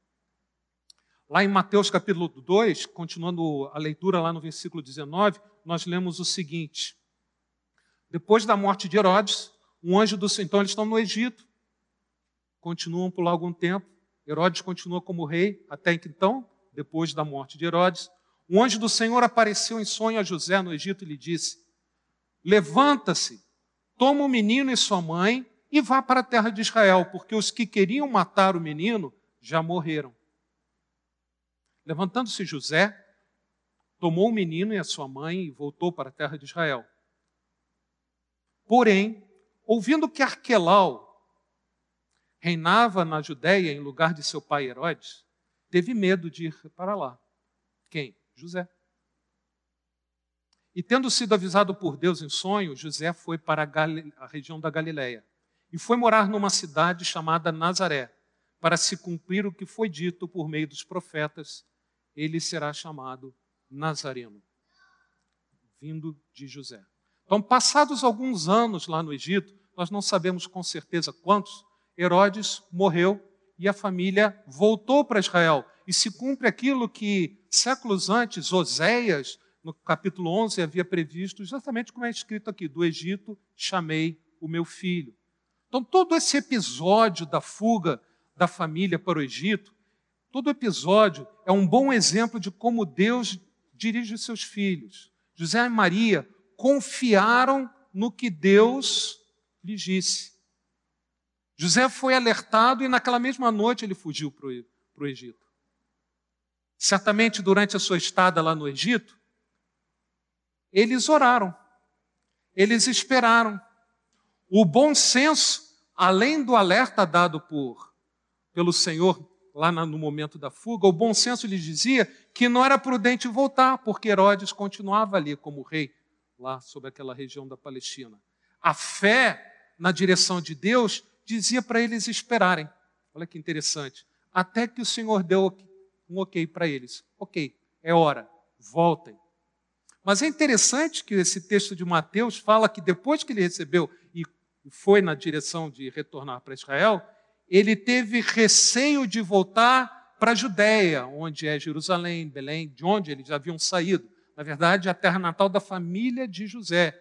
Lá em Mateus capítulo 2, continuando a leitura lá no versículo 19, nós lemos o seguinte: Depois da morte de Herodes, um anjo do Senhor, então eles estão no Egito, continuam por algum tempo. Herodes continua como rei até então, depois da morte de Herodes. Um anjo do Senhor apareceu em sonho a José no Egito e lhe disse: Levanta-se, toma o menino e sua mãe e vá para a terra de Israel, porque os que queriam matar o menino já morreram. Levantando-se José, tomou o menino e a sua mãe e voltou para a terra de Israel. Porém, ouvindo que Arquelau, reinava na Judéia em lugar de seu pai Herodes, teve medo de ir para lá. Quem? José. E tendo sido avisado por Deus em sonho, José foi para a, a região da Galiléia e foi morar numa cidade chamada Nazaré, para se cumprir o que foi dito por meio dos profetas, ele será chamado Nazareno, vindo de José. Então, passados alguns anos lá no Egito, nós não sabemos com certeza quantos, Herodes morreu e a família voltou para Israel. E se cumpre aquilo que séculos antes Oséias, no capítulo 11, havia previsto, exatamente como é escrito aqui: do Egito chamei o meu filho. Então, todo esse episódio da fuga da família para o Egito, todo episódio é um bom exemplo de como Deus dirige os seus filhos. José e Maria confiaram no que Deus lhes disse. José foi alertado e naquela mesma noite ele fugiu para o Egito. Certamente durante a sua estada lá no Egito, eles oraram, eles esperaram. O bom senso, além do alerta dado por pelo Senhor lá no momento da fuga, o bom senso lhes dizia que não era prudente voltar, porque Herodes continuava ali como rei, lá sobre aquela região da Palestina. A fé na direção de Deus dizia para eles esperarem. Olha que interessante. Até que o Senhor deu um ok para eles. Ok, é hora, voltem. Mas é interessante que esse texto de Mateus fala que depois que ele recebeu e foi na direção de retornar para Israel, ele teve receio de voltar para a Judéia, onde é Jerusalém, Belém, de onde eles haviam saído. Na verdade, a terra natal da família de José.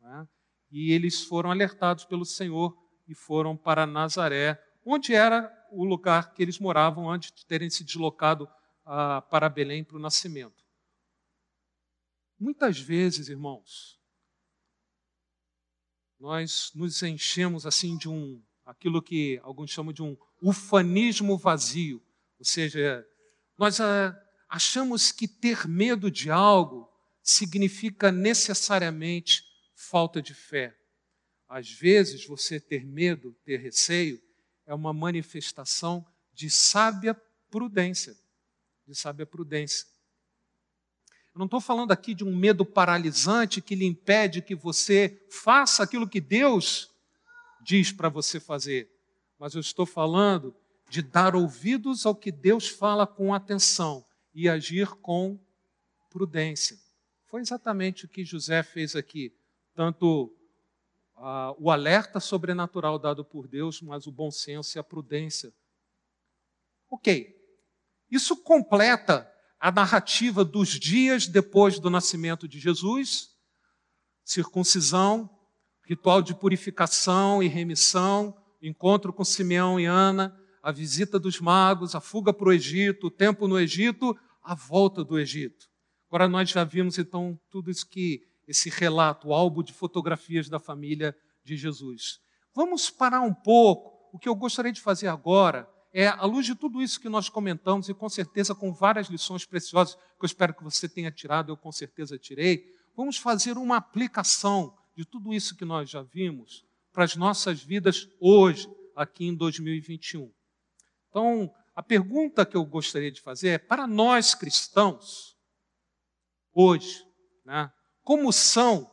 Né? E eles foram alertados pelo Senhor e foram para Nazaré, onde era o lugar que eles moravam antes de terem se deslocado ah, para Belém para o nascimento. Muitas vezes, irmãos, nós nos enchemos assim de um, aquilo que alguns chamam de um ufanismo vazio, ou seja, nós ah, achamos que ter medo de algo significa necessariamente falta de fé. Às vezes, você ter medo, ter receio, é uma manifestação de sábia prudência. De sábia prudência. Eu não estou falando aqui de um medo paralisante que lhe impede que você faça aquilo que Deus diz para você fazer, mas eu estou falando de dar ouvidos ao que Deus fala com atenção e agir com prudência. Foi exatamente o que José fez aqui, tanto ah, o alerta sobrenatural dado por Deus, mas o bom senso e a prudência. Ok, isso completa a narrativa dos dias depois do nascimento de Jesus, circuncisão, ritual de purificação e remissão, encontro com Simeão e Ana, a visita dos magos, a fuga para o Egito, o tempo no Egito, a volta do Egito. Agora nós já vimos então tudo isso que esse relato, o álbum de fotografias da família de Jesus. Vamos parar um pouco. O que eu gostaria de fazer agora é, à luz de tudo isso que nós comentamos, e com certeza com várias lições preciosas que eu espero que você tenha tirado, eu com certeza tirei, vamos fazer uma aplicação de tudo isso que nós já vimos para as nossas vidas hoje, aqui em 2021. Então, a pergunta que eu gostaria de fazer é: para nós cristãos, hoje, né, como são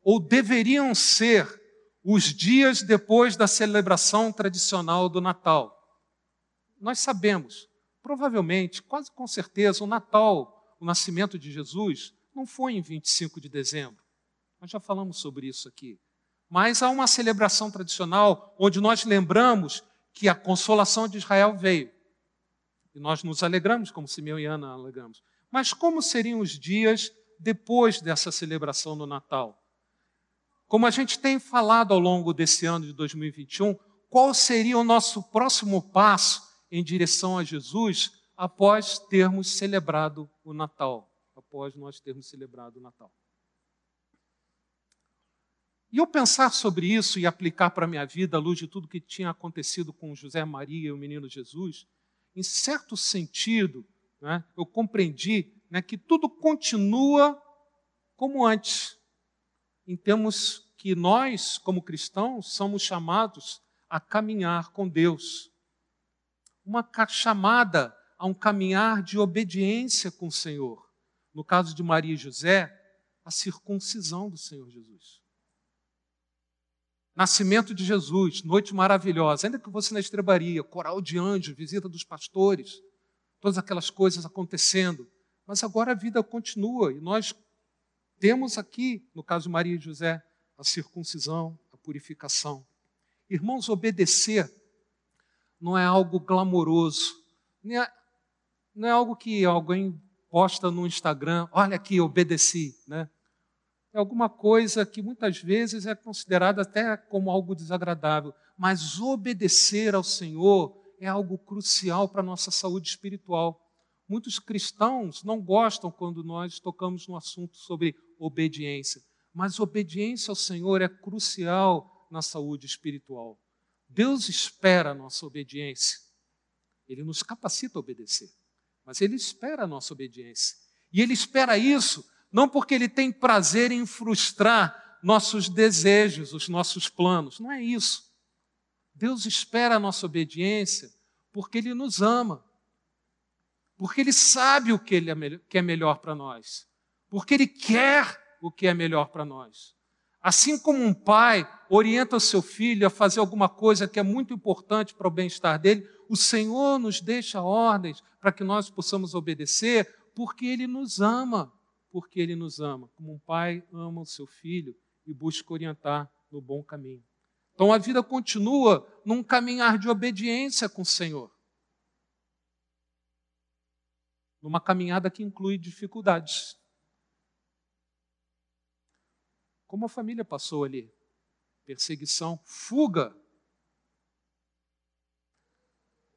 ou deveriam ser os dias depois da celebração tradicional do Natal. Nós sabemos, provavelmente, quase com certeza, o Natal, o nascimento de Jesus, não foi em 25 de dezembro. Nós já falamos sobre isso aqui. Mas há uma celebração tradicional onde nós lembramos que a consolação de Israel veio. E nós nos alegramos, como Simeão e Ana alegramos. Mas como seriam os dias depois dessa celebração do Natal. Como a gente tem falado ao longo desse ano de 2021, qual seria o nosso próximo passo em direção a Jesus após termos celebrado o Natal? Após nós termos celebrado o Natal. E eu pensar sobre isso e aplicar para a minha vida, à luz de tudo que tinha acontecido com José Maria e o menino Jesus, em certo sentido, né, eu compreendi né, que tudo continua como antes, em termos que nós, como cristãos, somos chamados a caminhar com Deus. Uma chamada a um caminhar de obediência com o Senhor. No caso de Maria e José, a circuncisão do Senhor Jesus. Nascimento de Jesus, noite maravilhosa, ainda que você na estrebaria, coral de anjos, visita dos pastores, todas aquelas coisas acontecendo. Mas agora a vida continua e nós temos aqui, no caso de Maria e José, a circuncisão, a purificação. Irmãos, obedecer não é algo glamouroso, não é, não é algo que alguém posta no Instagram, olha aqui, obedeci, né? É alguma coisa que muitas vezes é considerada até como algo desagradável, mas obedecer ao Senhor é algo crucial para a nossa saúde espiritual. Muitos cristãos não gostam quando nós tocamos no assunto sobre obediência, mas obediência ao Senhor é crucial na saúde espiritual. Deus espera a nossa obediência. Ele nos capacita a obedecer, mas ele espera a nossa obediência. E ele espera isso não porque ele tem prazer em frustrar nossos desejos, os nossos planos. Não é isso. Deus espera a nossa obediência porque ele nos ama. Porque ele sabe o que, ele é, é melhor para nós. Porque ele quer o que é melhor para nós. Assim como um pai orienta o seu filho a fazer alguma coisa que é muito importante para o bem-estar dele, o Senhor nos deixa ordens para que nós possamos obedecer, porque Ele nos ama. Porque Ele nos ama. Como um pai ama o seu filho e busca orientar no bom caminho. Então a vida continua num caminhar de obediência com o Senhor. Numa caminhada que inclui dificuldades. Como a família passou ali? Perseguição, fuga.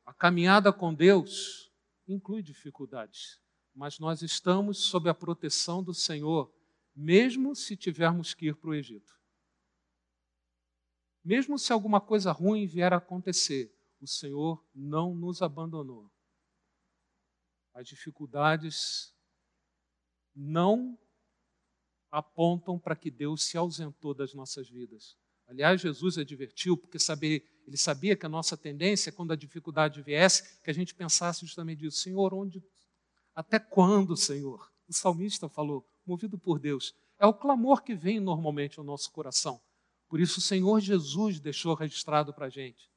A caminhada com Deus inclui dificuldades, mas nós estamos sob a proteção do Senhor, mesmo se tivermos que ir para o Egito. Mesmo se alguma coisa ruim vier a acontecer, o Senhor não nos abandonou. As dificuldades não apontam para que Deus se ausentou das nossas vidas. Aliás, Jesus advertiu, porque ele sabia que a nossa tendência, quando a dificuldade viesse, que a gente pensasse justamente disso, Senhor, onde, até quando, Senhor? O salmista falou, movido por Deus. É o clamor que vem normalmente ao nosso coração. Por isso o Senhor Jesus deixou registrado para a gente.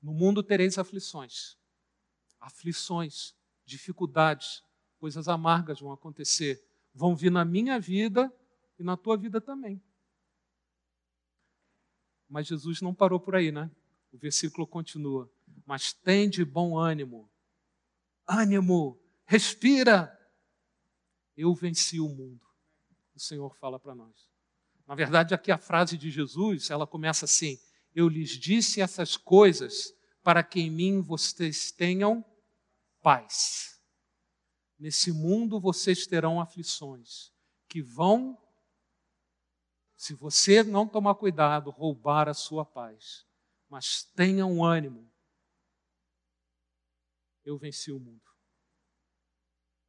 No mundo tereis aflições. Aflições, dificuldades, coisas amargas vão acontecer vão vir na minha vida e na tua vida também. Mas Jesus não parou por aí, né? O versículo continua. Mas tem de bom ânimo. Ânimo, respira. Eu venci o mundo. O Senhor fala para nós. Na verdade, aqui a frase de Jesus, ela começa assim: Eu lhes disse essas coisas para que em mim vocês tenham paz. Nesse mundo vocês terão aflições que vão, se você não tomar cuidado, roubar a sua paz. Mas tenham ânimo. Eu venci o mundo.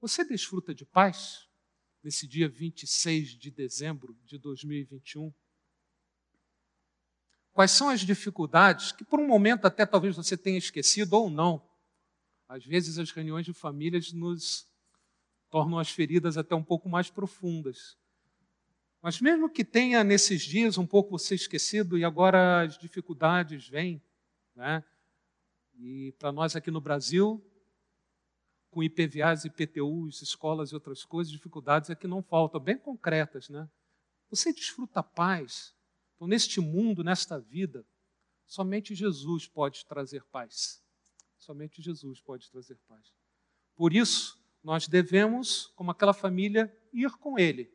Você desfruta de paz nesse dia 26 de dezembro de 2021? Quais são as dificuldades que, por um momento, até talvez você tenha esquecido ou não? Às vezes, as reuniões de famílias nos tornam as feridas até um pouco mais profundas. Mas mesmo que tenha nesses dias um pouco você esquecido e agora as dificuldades vêm, né? E para nós aqui no Brasil, com IPVAs, IPTUs, escolas e outras coisas, dificuldades é que não faltam, bem concretas, né? Você desfruta a paz. Então, neste mundo, nesta vida, somente Jesus pode trazer paz. Somente Jesus pode trazer paz. Por isso, nós devemos, como aquela família, ir com Ele,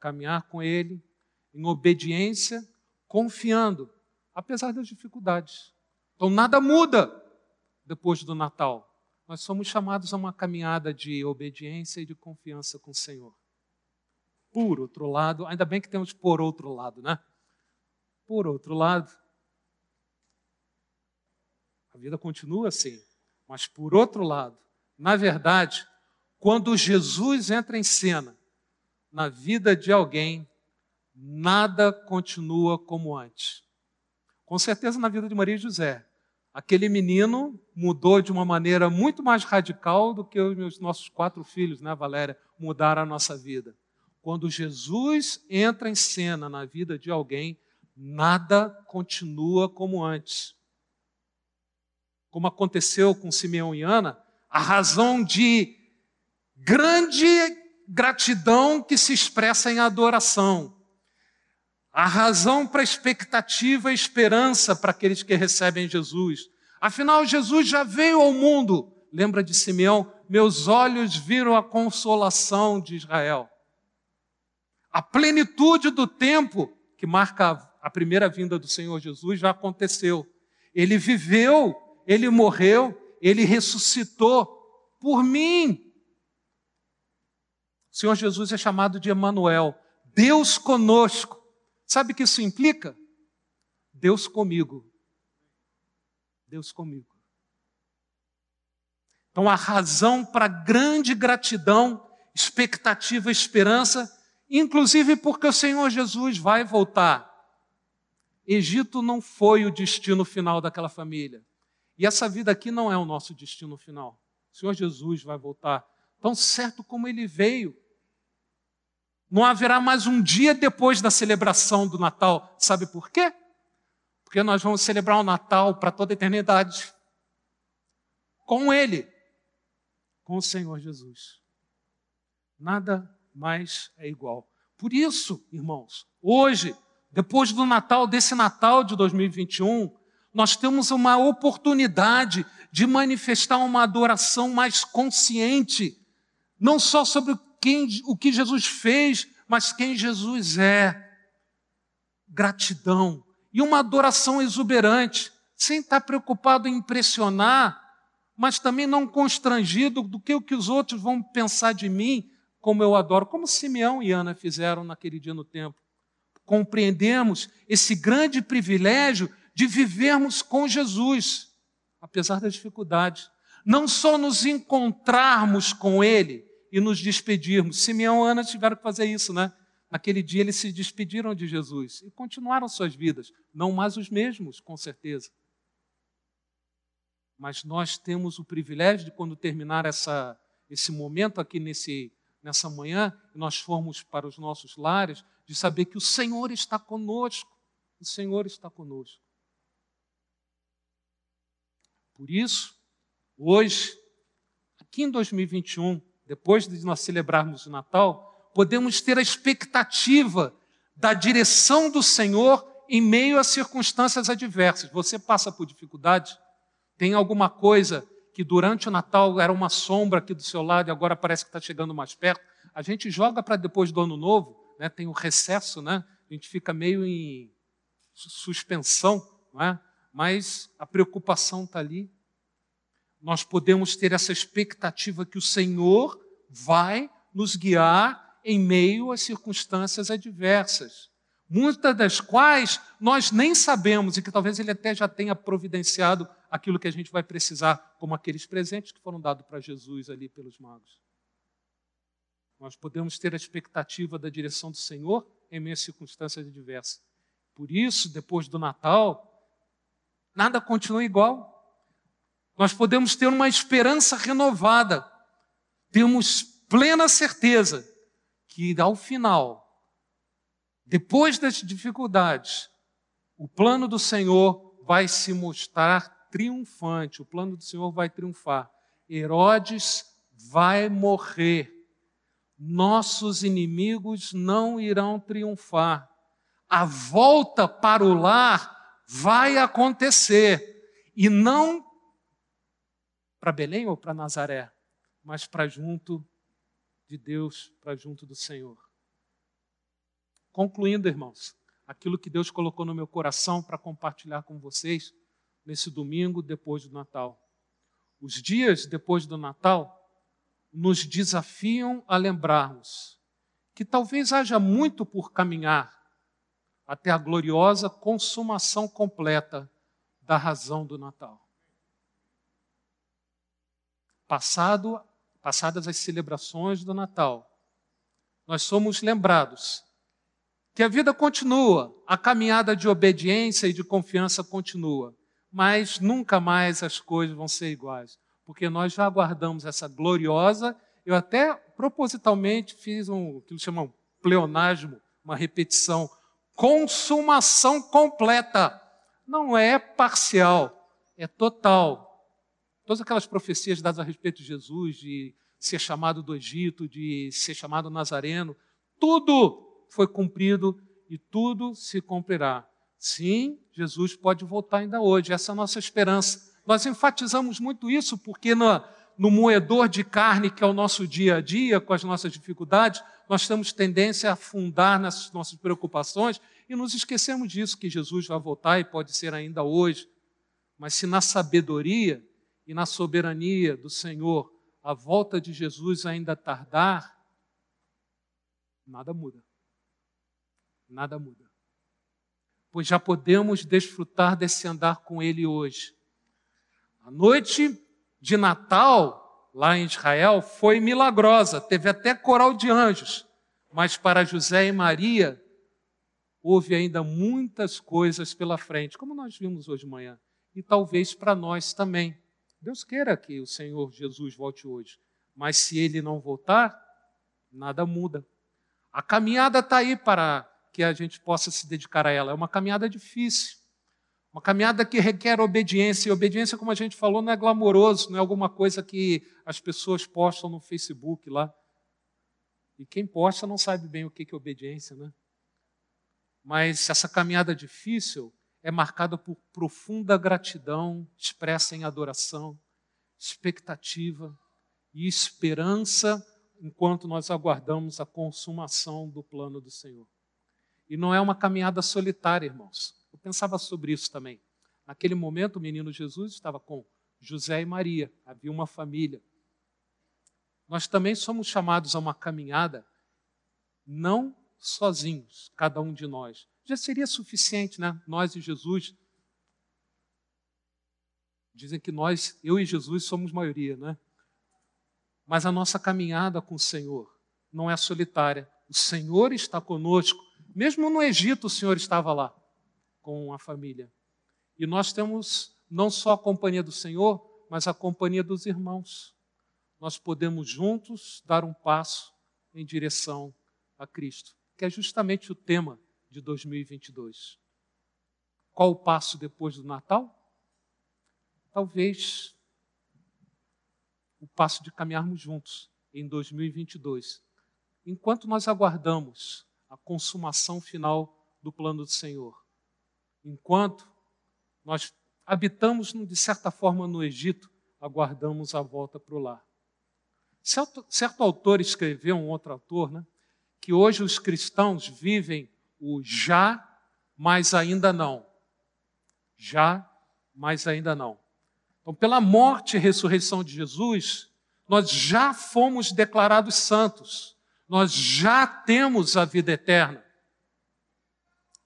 caminhar com Ele, em obediência, confiando, apesar das dificuldades. Então, nada muda depois do Natal. Nós somos chamados a uma caminhada de obediência e de confiança com o Senhor. Por outro lado, ainda bem que temos por outro lado, né? Por outro lado, a vida continua assim, mas por outro lado, na verdade, quando Jesus entra em cena na vida de alguém, nada continua como antes. Com certeza na vida de Maria e José. Aquele menino mudou de uma maneira muito mais radical do que os meus, nossos quatro filhos, né, Valéria, mudaram a nossa vida. Quando Jesus entra em cena na vida de alguém, nada continua como antes. Como aconteceu com Simeão e Ana, a razão de grande gratidão que se expressa em adoração. A razão para expectativa e esperança para aqueles que recebem Jesus. Afinal, Jesus já veio ao mundo. Lembra de Simeão? Meus olhos viram a consolação de Israel. A plenitude do tempo que marca a primeira vinda do Senhor Jesus já aconteceu. Ele viveu, ele morreu, ele ressuscitou por mim. O Senhor Jesus é chamado de Emanuel, Deus conosco. Sabe o que isso implica? Deus comigo. Deus comigo. Então, a razão para grande gratidão, expectativa, esperança, inclusive porque o Senhor Jesus vai voltar. Egito não foi o destino final daquela família. E essa vida aqui não é o nosso destino final. O Senhor Jesus vai voltar tão certo como ele veio. Não haverá mais um dia depois da celebração do Natal. Sabe por quê? Porque nós vamos celebrar o Natal para toda a eternidade. Com Ele, com o Senhor Jesus. Nada mais é igual. Por isso, irmãos, hoje, depois do Natal, desse Natal de 2021, nós temos uma oportunidade de manifestar uma adoração mais consciente, não só sobre quem, o que Jesus fez, mas quem Jesus é. Gratidão e uma adoração exuberante, sem estar preocupado em impressionar, mas também não constrangido do que o que os outros vão pensar de mim, como eu adoro, como Simeão e Ana fizeram naquele dia no templo. Compreendemos esse grande privilégio de vivermos com Jesus, apesar das dificuldades. Não só nos encontrarmos com Ele, e nos despedirmos. Simeão e Ana tiveram que fazer isso, né? Naquele dia eles se despediram de Jesus e continuaram suas vidas, não mais os mesmos, com certeza. Mas nós temos o privilégio de, quando terminar essa, esse momento aqui nesse, nessa manhã, nós formos para os nossos lares, de saber que o Senhor está conosco. O Senhor está conosco. Por isso, hoje, aqui em 2021, depois de nós celebrarmos o Natal, podemos ter a expectativa da direção do Senhor em meio a circunstâncias adversas. Você passa por dificuldade? Tem alguma coisa que durante o Natal era uma sombra aqui do seu lado e agora parece que está chegando mais perto? A gente joga para depois do Ano Novo, né? tem o recesso, né? a gente fica meio em suspensão, não é? mas a preocupação está ali nós podemos ter essa expectativa que o Senhor vai nos guiar em meio às circunstâncias adversas, muitas das quais nós nem sabemos e que talvez Ele até já tenha providenciado aquilo que a gente vai precisar, como aqueles presentes que foram dados para Jesus ali pelos magos. Nós podemos ter a expectativa da direção do Senhor em meio às circunstâncias adversas. Por isso, depois do Natal, nada continua igual. Nós podemos ter uma esperança renovada. Temos plena certeza que ao final, depois das dificuldades, o plano do Senhor vai se mostrar triunfante, o plano do Senhor vai triunfar. Herodes vai morrer. Nossos inimigos não irão triunfar. A volta para o lar vai acontecer. E não para Belém ou para Nazaré, mas para junto de Deus, para junto do Senhor. Concluindo, irmãos, aquilo que Deus colocou no meu coração para compartilhar com vocês nesse domingo depois do Natal. Os dias depois do Natal nos desafiam a lembrarmos que talvez haja muito por caminhar até a gloriosa consumação completa da razão do Natal. Passado, passadas as celebrações do Natal, nós somos lembrados que a vida continua, a caminhada de obediência e de confiança continua, mas nunca mais as coisas vão ser iguais, porque nós já aguardamos essa gloriosa. Eu até propositalmente fiz um que chamam pleonasmo, uma repetição, consumação completa. Não é parcial, é total. Todas aquelas profecias dadas a respeito de Jesus, de ser chamado do Egito, de ser chamado Nazareno, tudo foi cumprido e tudo se cumprirá. Sim, Jesus pode voltar ainda hoje, essa é a nossa esperança. Nós enfatizamos muito isso porque no, no moedor de carne, que é o nosso dia a dia, com as nossas dificuldades, nós temos tendência a afundar nas nossas preocupações e nos esquecemos disso, que Jesus vai voltar e pode ser ainda hoje. Mas se na sabedoria e na soberania do Senhor a volta de Jesus ainda tardar, nada muda. Nada muda. Pois já podemos desfrutar desse andar com Ele hoje. A noite de Natal, lá em Israel, foi milagrosa, teve até coral de anjos, mas para José e Maria, houve ainda muitas coisas pela frente, como nós vimos hoje de manhã, e talvez para nós também. Deus queira que o Senhor Jesus volte hoje, mas se ele não voltar, nada muda. A caminhada está aí para que a gente possa se dedicar a ela. É uma caminhada difícil. Uma caminhada que requer obediência. E obediência, como a gente falou, não é glamouroso, não é alguma coisa que as pessoas postam no Facebook lá. E quem posta não sabe bem o que é obediência, né? Mas essa caminhada difícil é marcada por profunda gratidão, expressa em adoração, expectativa e esperança enquanto nós aguardamos a consumação do plano do Senhor. E não é uma caminhada solitária, irmãos. Eu pensava sobre isso também. Naquele momento, o menino Jesus estava com José e Maria, havia uma família. Nós também somos chamados a uma caminhada, não sozinhos, cada um de nós. Já seria suficiente, né? Nós e Jesus. Dizem que nós, eu e Jesus, somos maioria, né? Mas a nossa caminhada com o Senhor não é solitária. O Senhor está conosco. Mesmo no Egito, o Senhor estava lá com a família. E nós temos não só a companhia do Senhor, mas a companhia dos irmãos. Nós podemos juntos dar um passo em direção a Cristo, que é justamente o tema de 2022. Qual o passo depois do Natal? Talvez o passo de caminharmos juntos em 2022, enquanto nós aguardamos a consumação final do plano do Senhor enquanto nós habitamos, de certa forma, no Egito, aguardamos a volta para o lar. Certo, certo, autor escreveu, um outro autor, né, que hoje os cristãos vivem o já, mas ainda não. Já, mas ainda não. Então, pela morte e ressurreição de Jesus, nós já fomos declarados santos, nós já temos a vida eterna.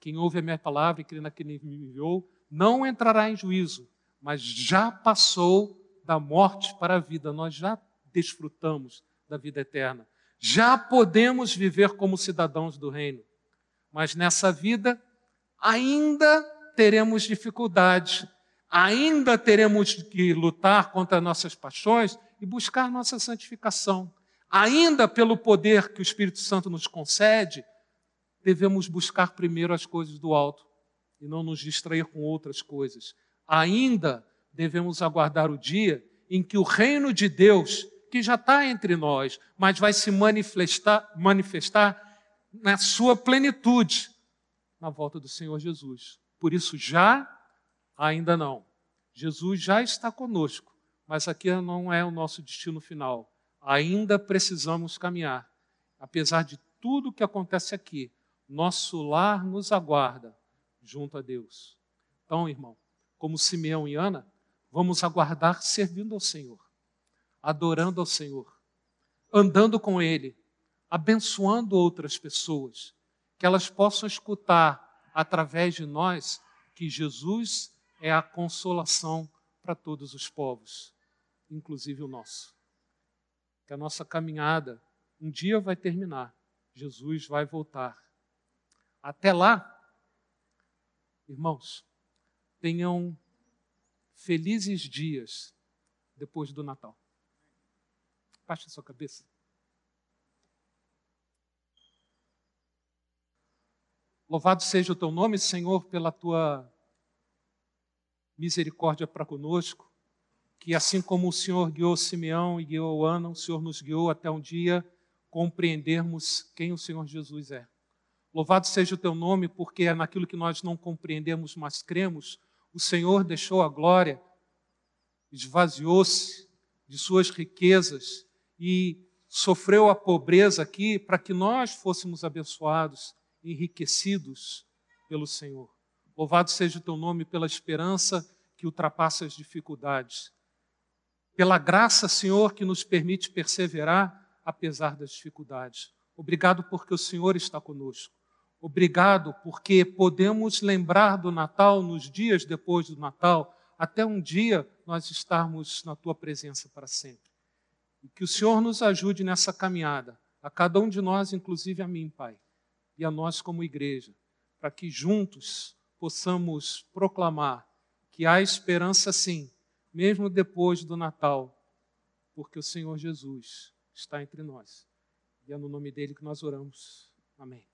Quem ouve a minha palavra e crê naquele que me enviou, não entrará em juízo, mas já passou da morte para a vida. Nós já desfrutamos da vida eterna. Já podemos viver como cidadãos do reino. Mas nessa vida ainda teremos dificuldades, ainda teremos que lutar contra nossas paixões e buscar nossa santificação. Ainda pelo poder que o Espírito Santo nos concede, devemos buscar primeiro as coisas do alto e não nos distrair com outras coisas. Ainda devemos aguardar o dia em que o reino de Deus, que já está entre nós, mas vai se manifestar, manifestar na sua plenitude na volta do Senhor Jesus. Por isso, já, ainda não. Jesus já está conosco, mas aqui não é o nosso destino final. Ainda precisamos caminhar. Apesar de tudo que acontece aqui, nosso lar nos aguarda junto a Deus. Então, irmão, como Simeão e Ana, vamos aguardar servindo ao Senhor, adorando ao Senhor, andando com Ele, abençoando outras pessoas, que elas possam escutar através de nós que Jesus é a consolação para todos os povos, inclusive o nosso. Que a nossa caminhada um dia vai terminar, Jesus vai voltar até lá, irmãos, tenham felizes dias depois do Natal. Baixe a sua cabeça. Louvado seja o teu nome, Senhor, pela tua misericórdia para conosco, que assim como o Senhor guiou Simeão e guiou Ana, o Senhor nos guiou até um dia compreendermos quem o Senhor Jesus é. Louvado seja o teu nome, porque é naquilo que nós não compreendemos, mas cremos, o Senhor deixou a glória esvaziou-se de suas riquezas e sofreu a pobreza aqui para que nós fôssemos abençoados, enriquecidos pelo Senhor. Louvado seja o teu nome pela esperança que ultrapassa as dificuldades. Pela graça, Senhor, que nos permite perseverar apesar das dificuldades. Obrigado porque o Senhor está conosco. Obrigado porque podemos lembrar do Natal nos dias depois do Natal, até um dia nós estarmos na tua presença para sempre. E que o Senhor nos ajude nessa caminhada, a cada um de nós, inclusive a mim, Pai, e a nós como igreja, para que juntos possamos proclamar que há esperança sim, mesmo depois do Natal, porque o Senhor Jesus está entre nós. E é no nome dele que nós oramos. Amém.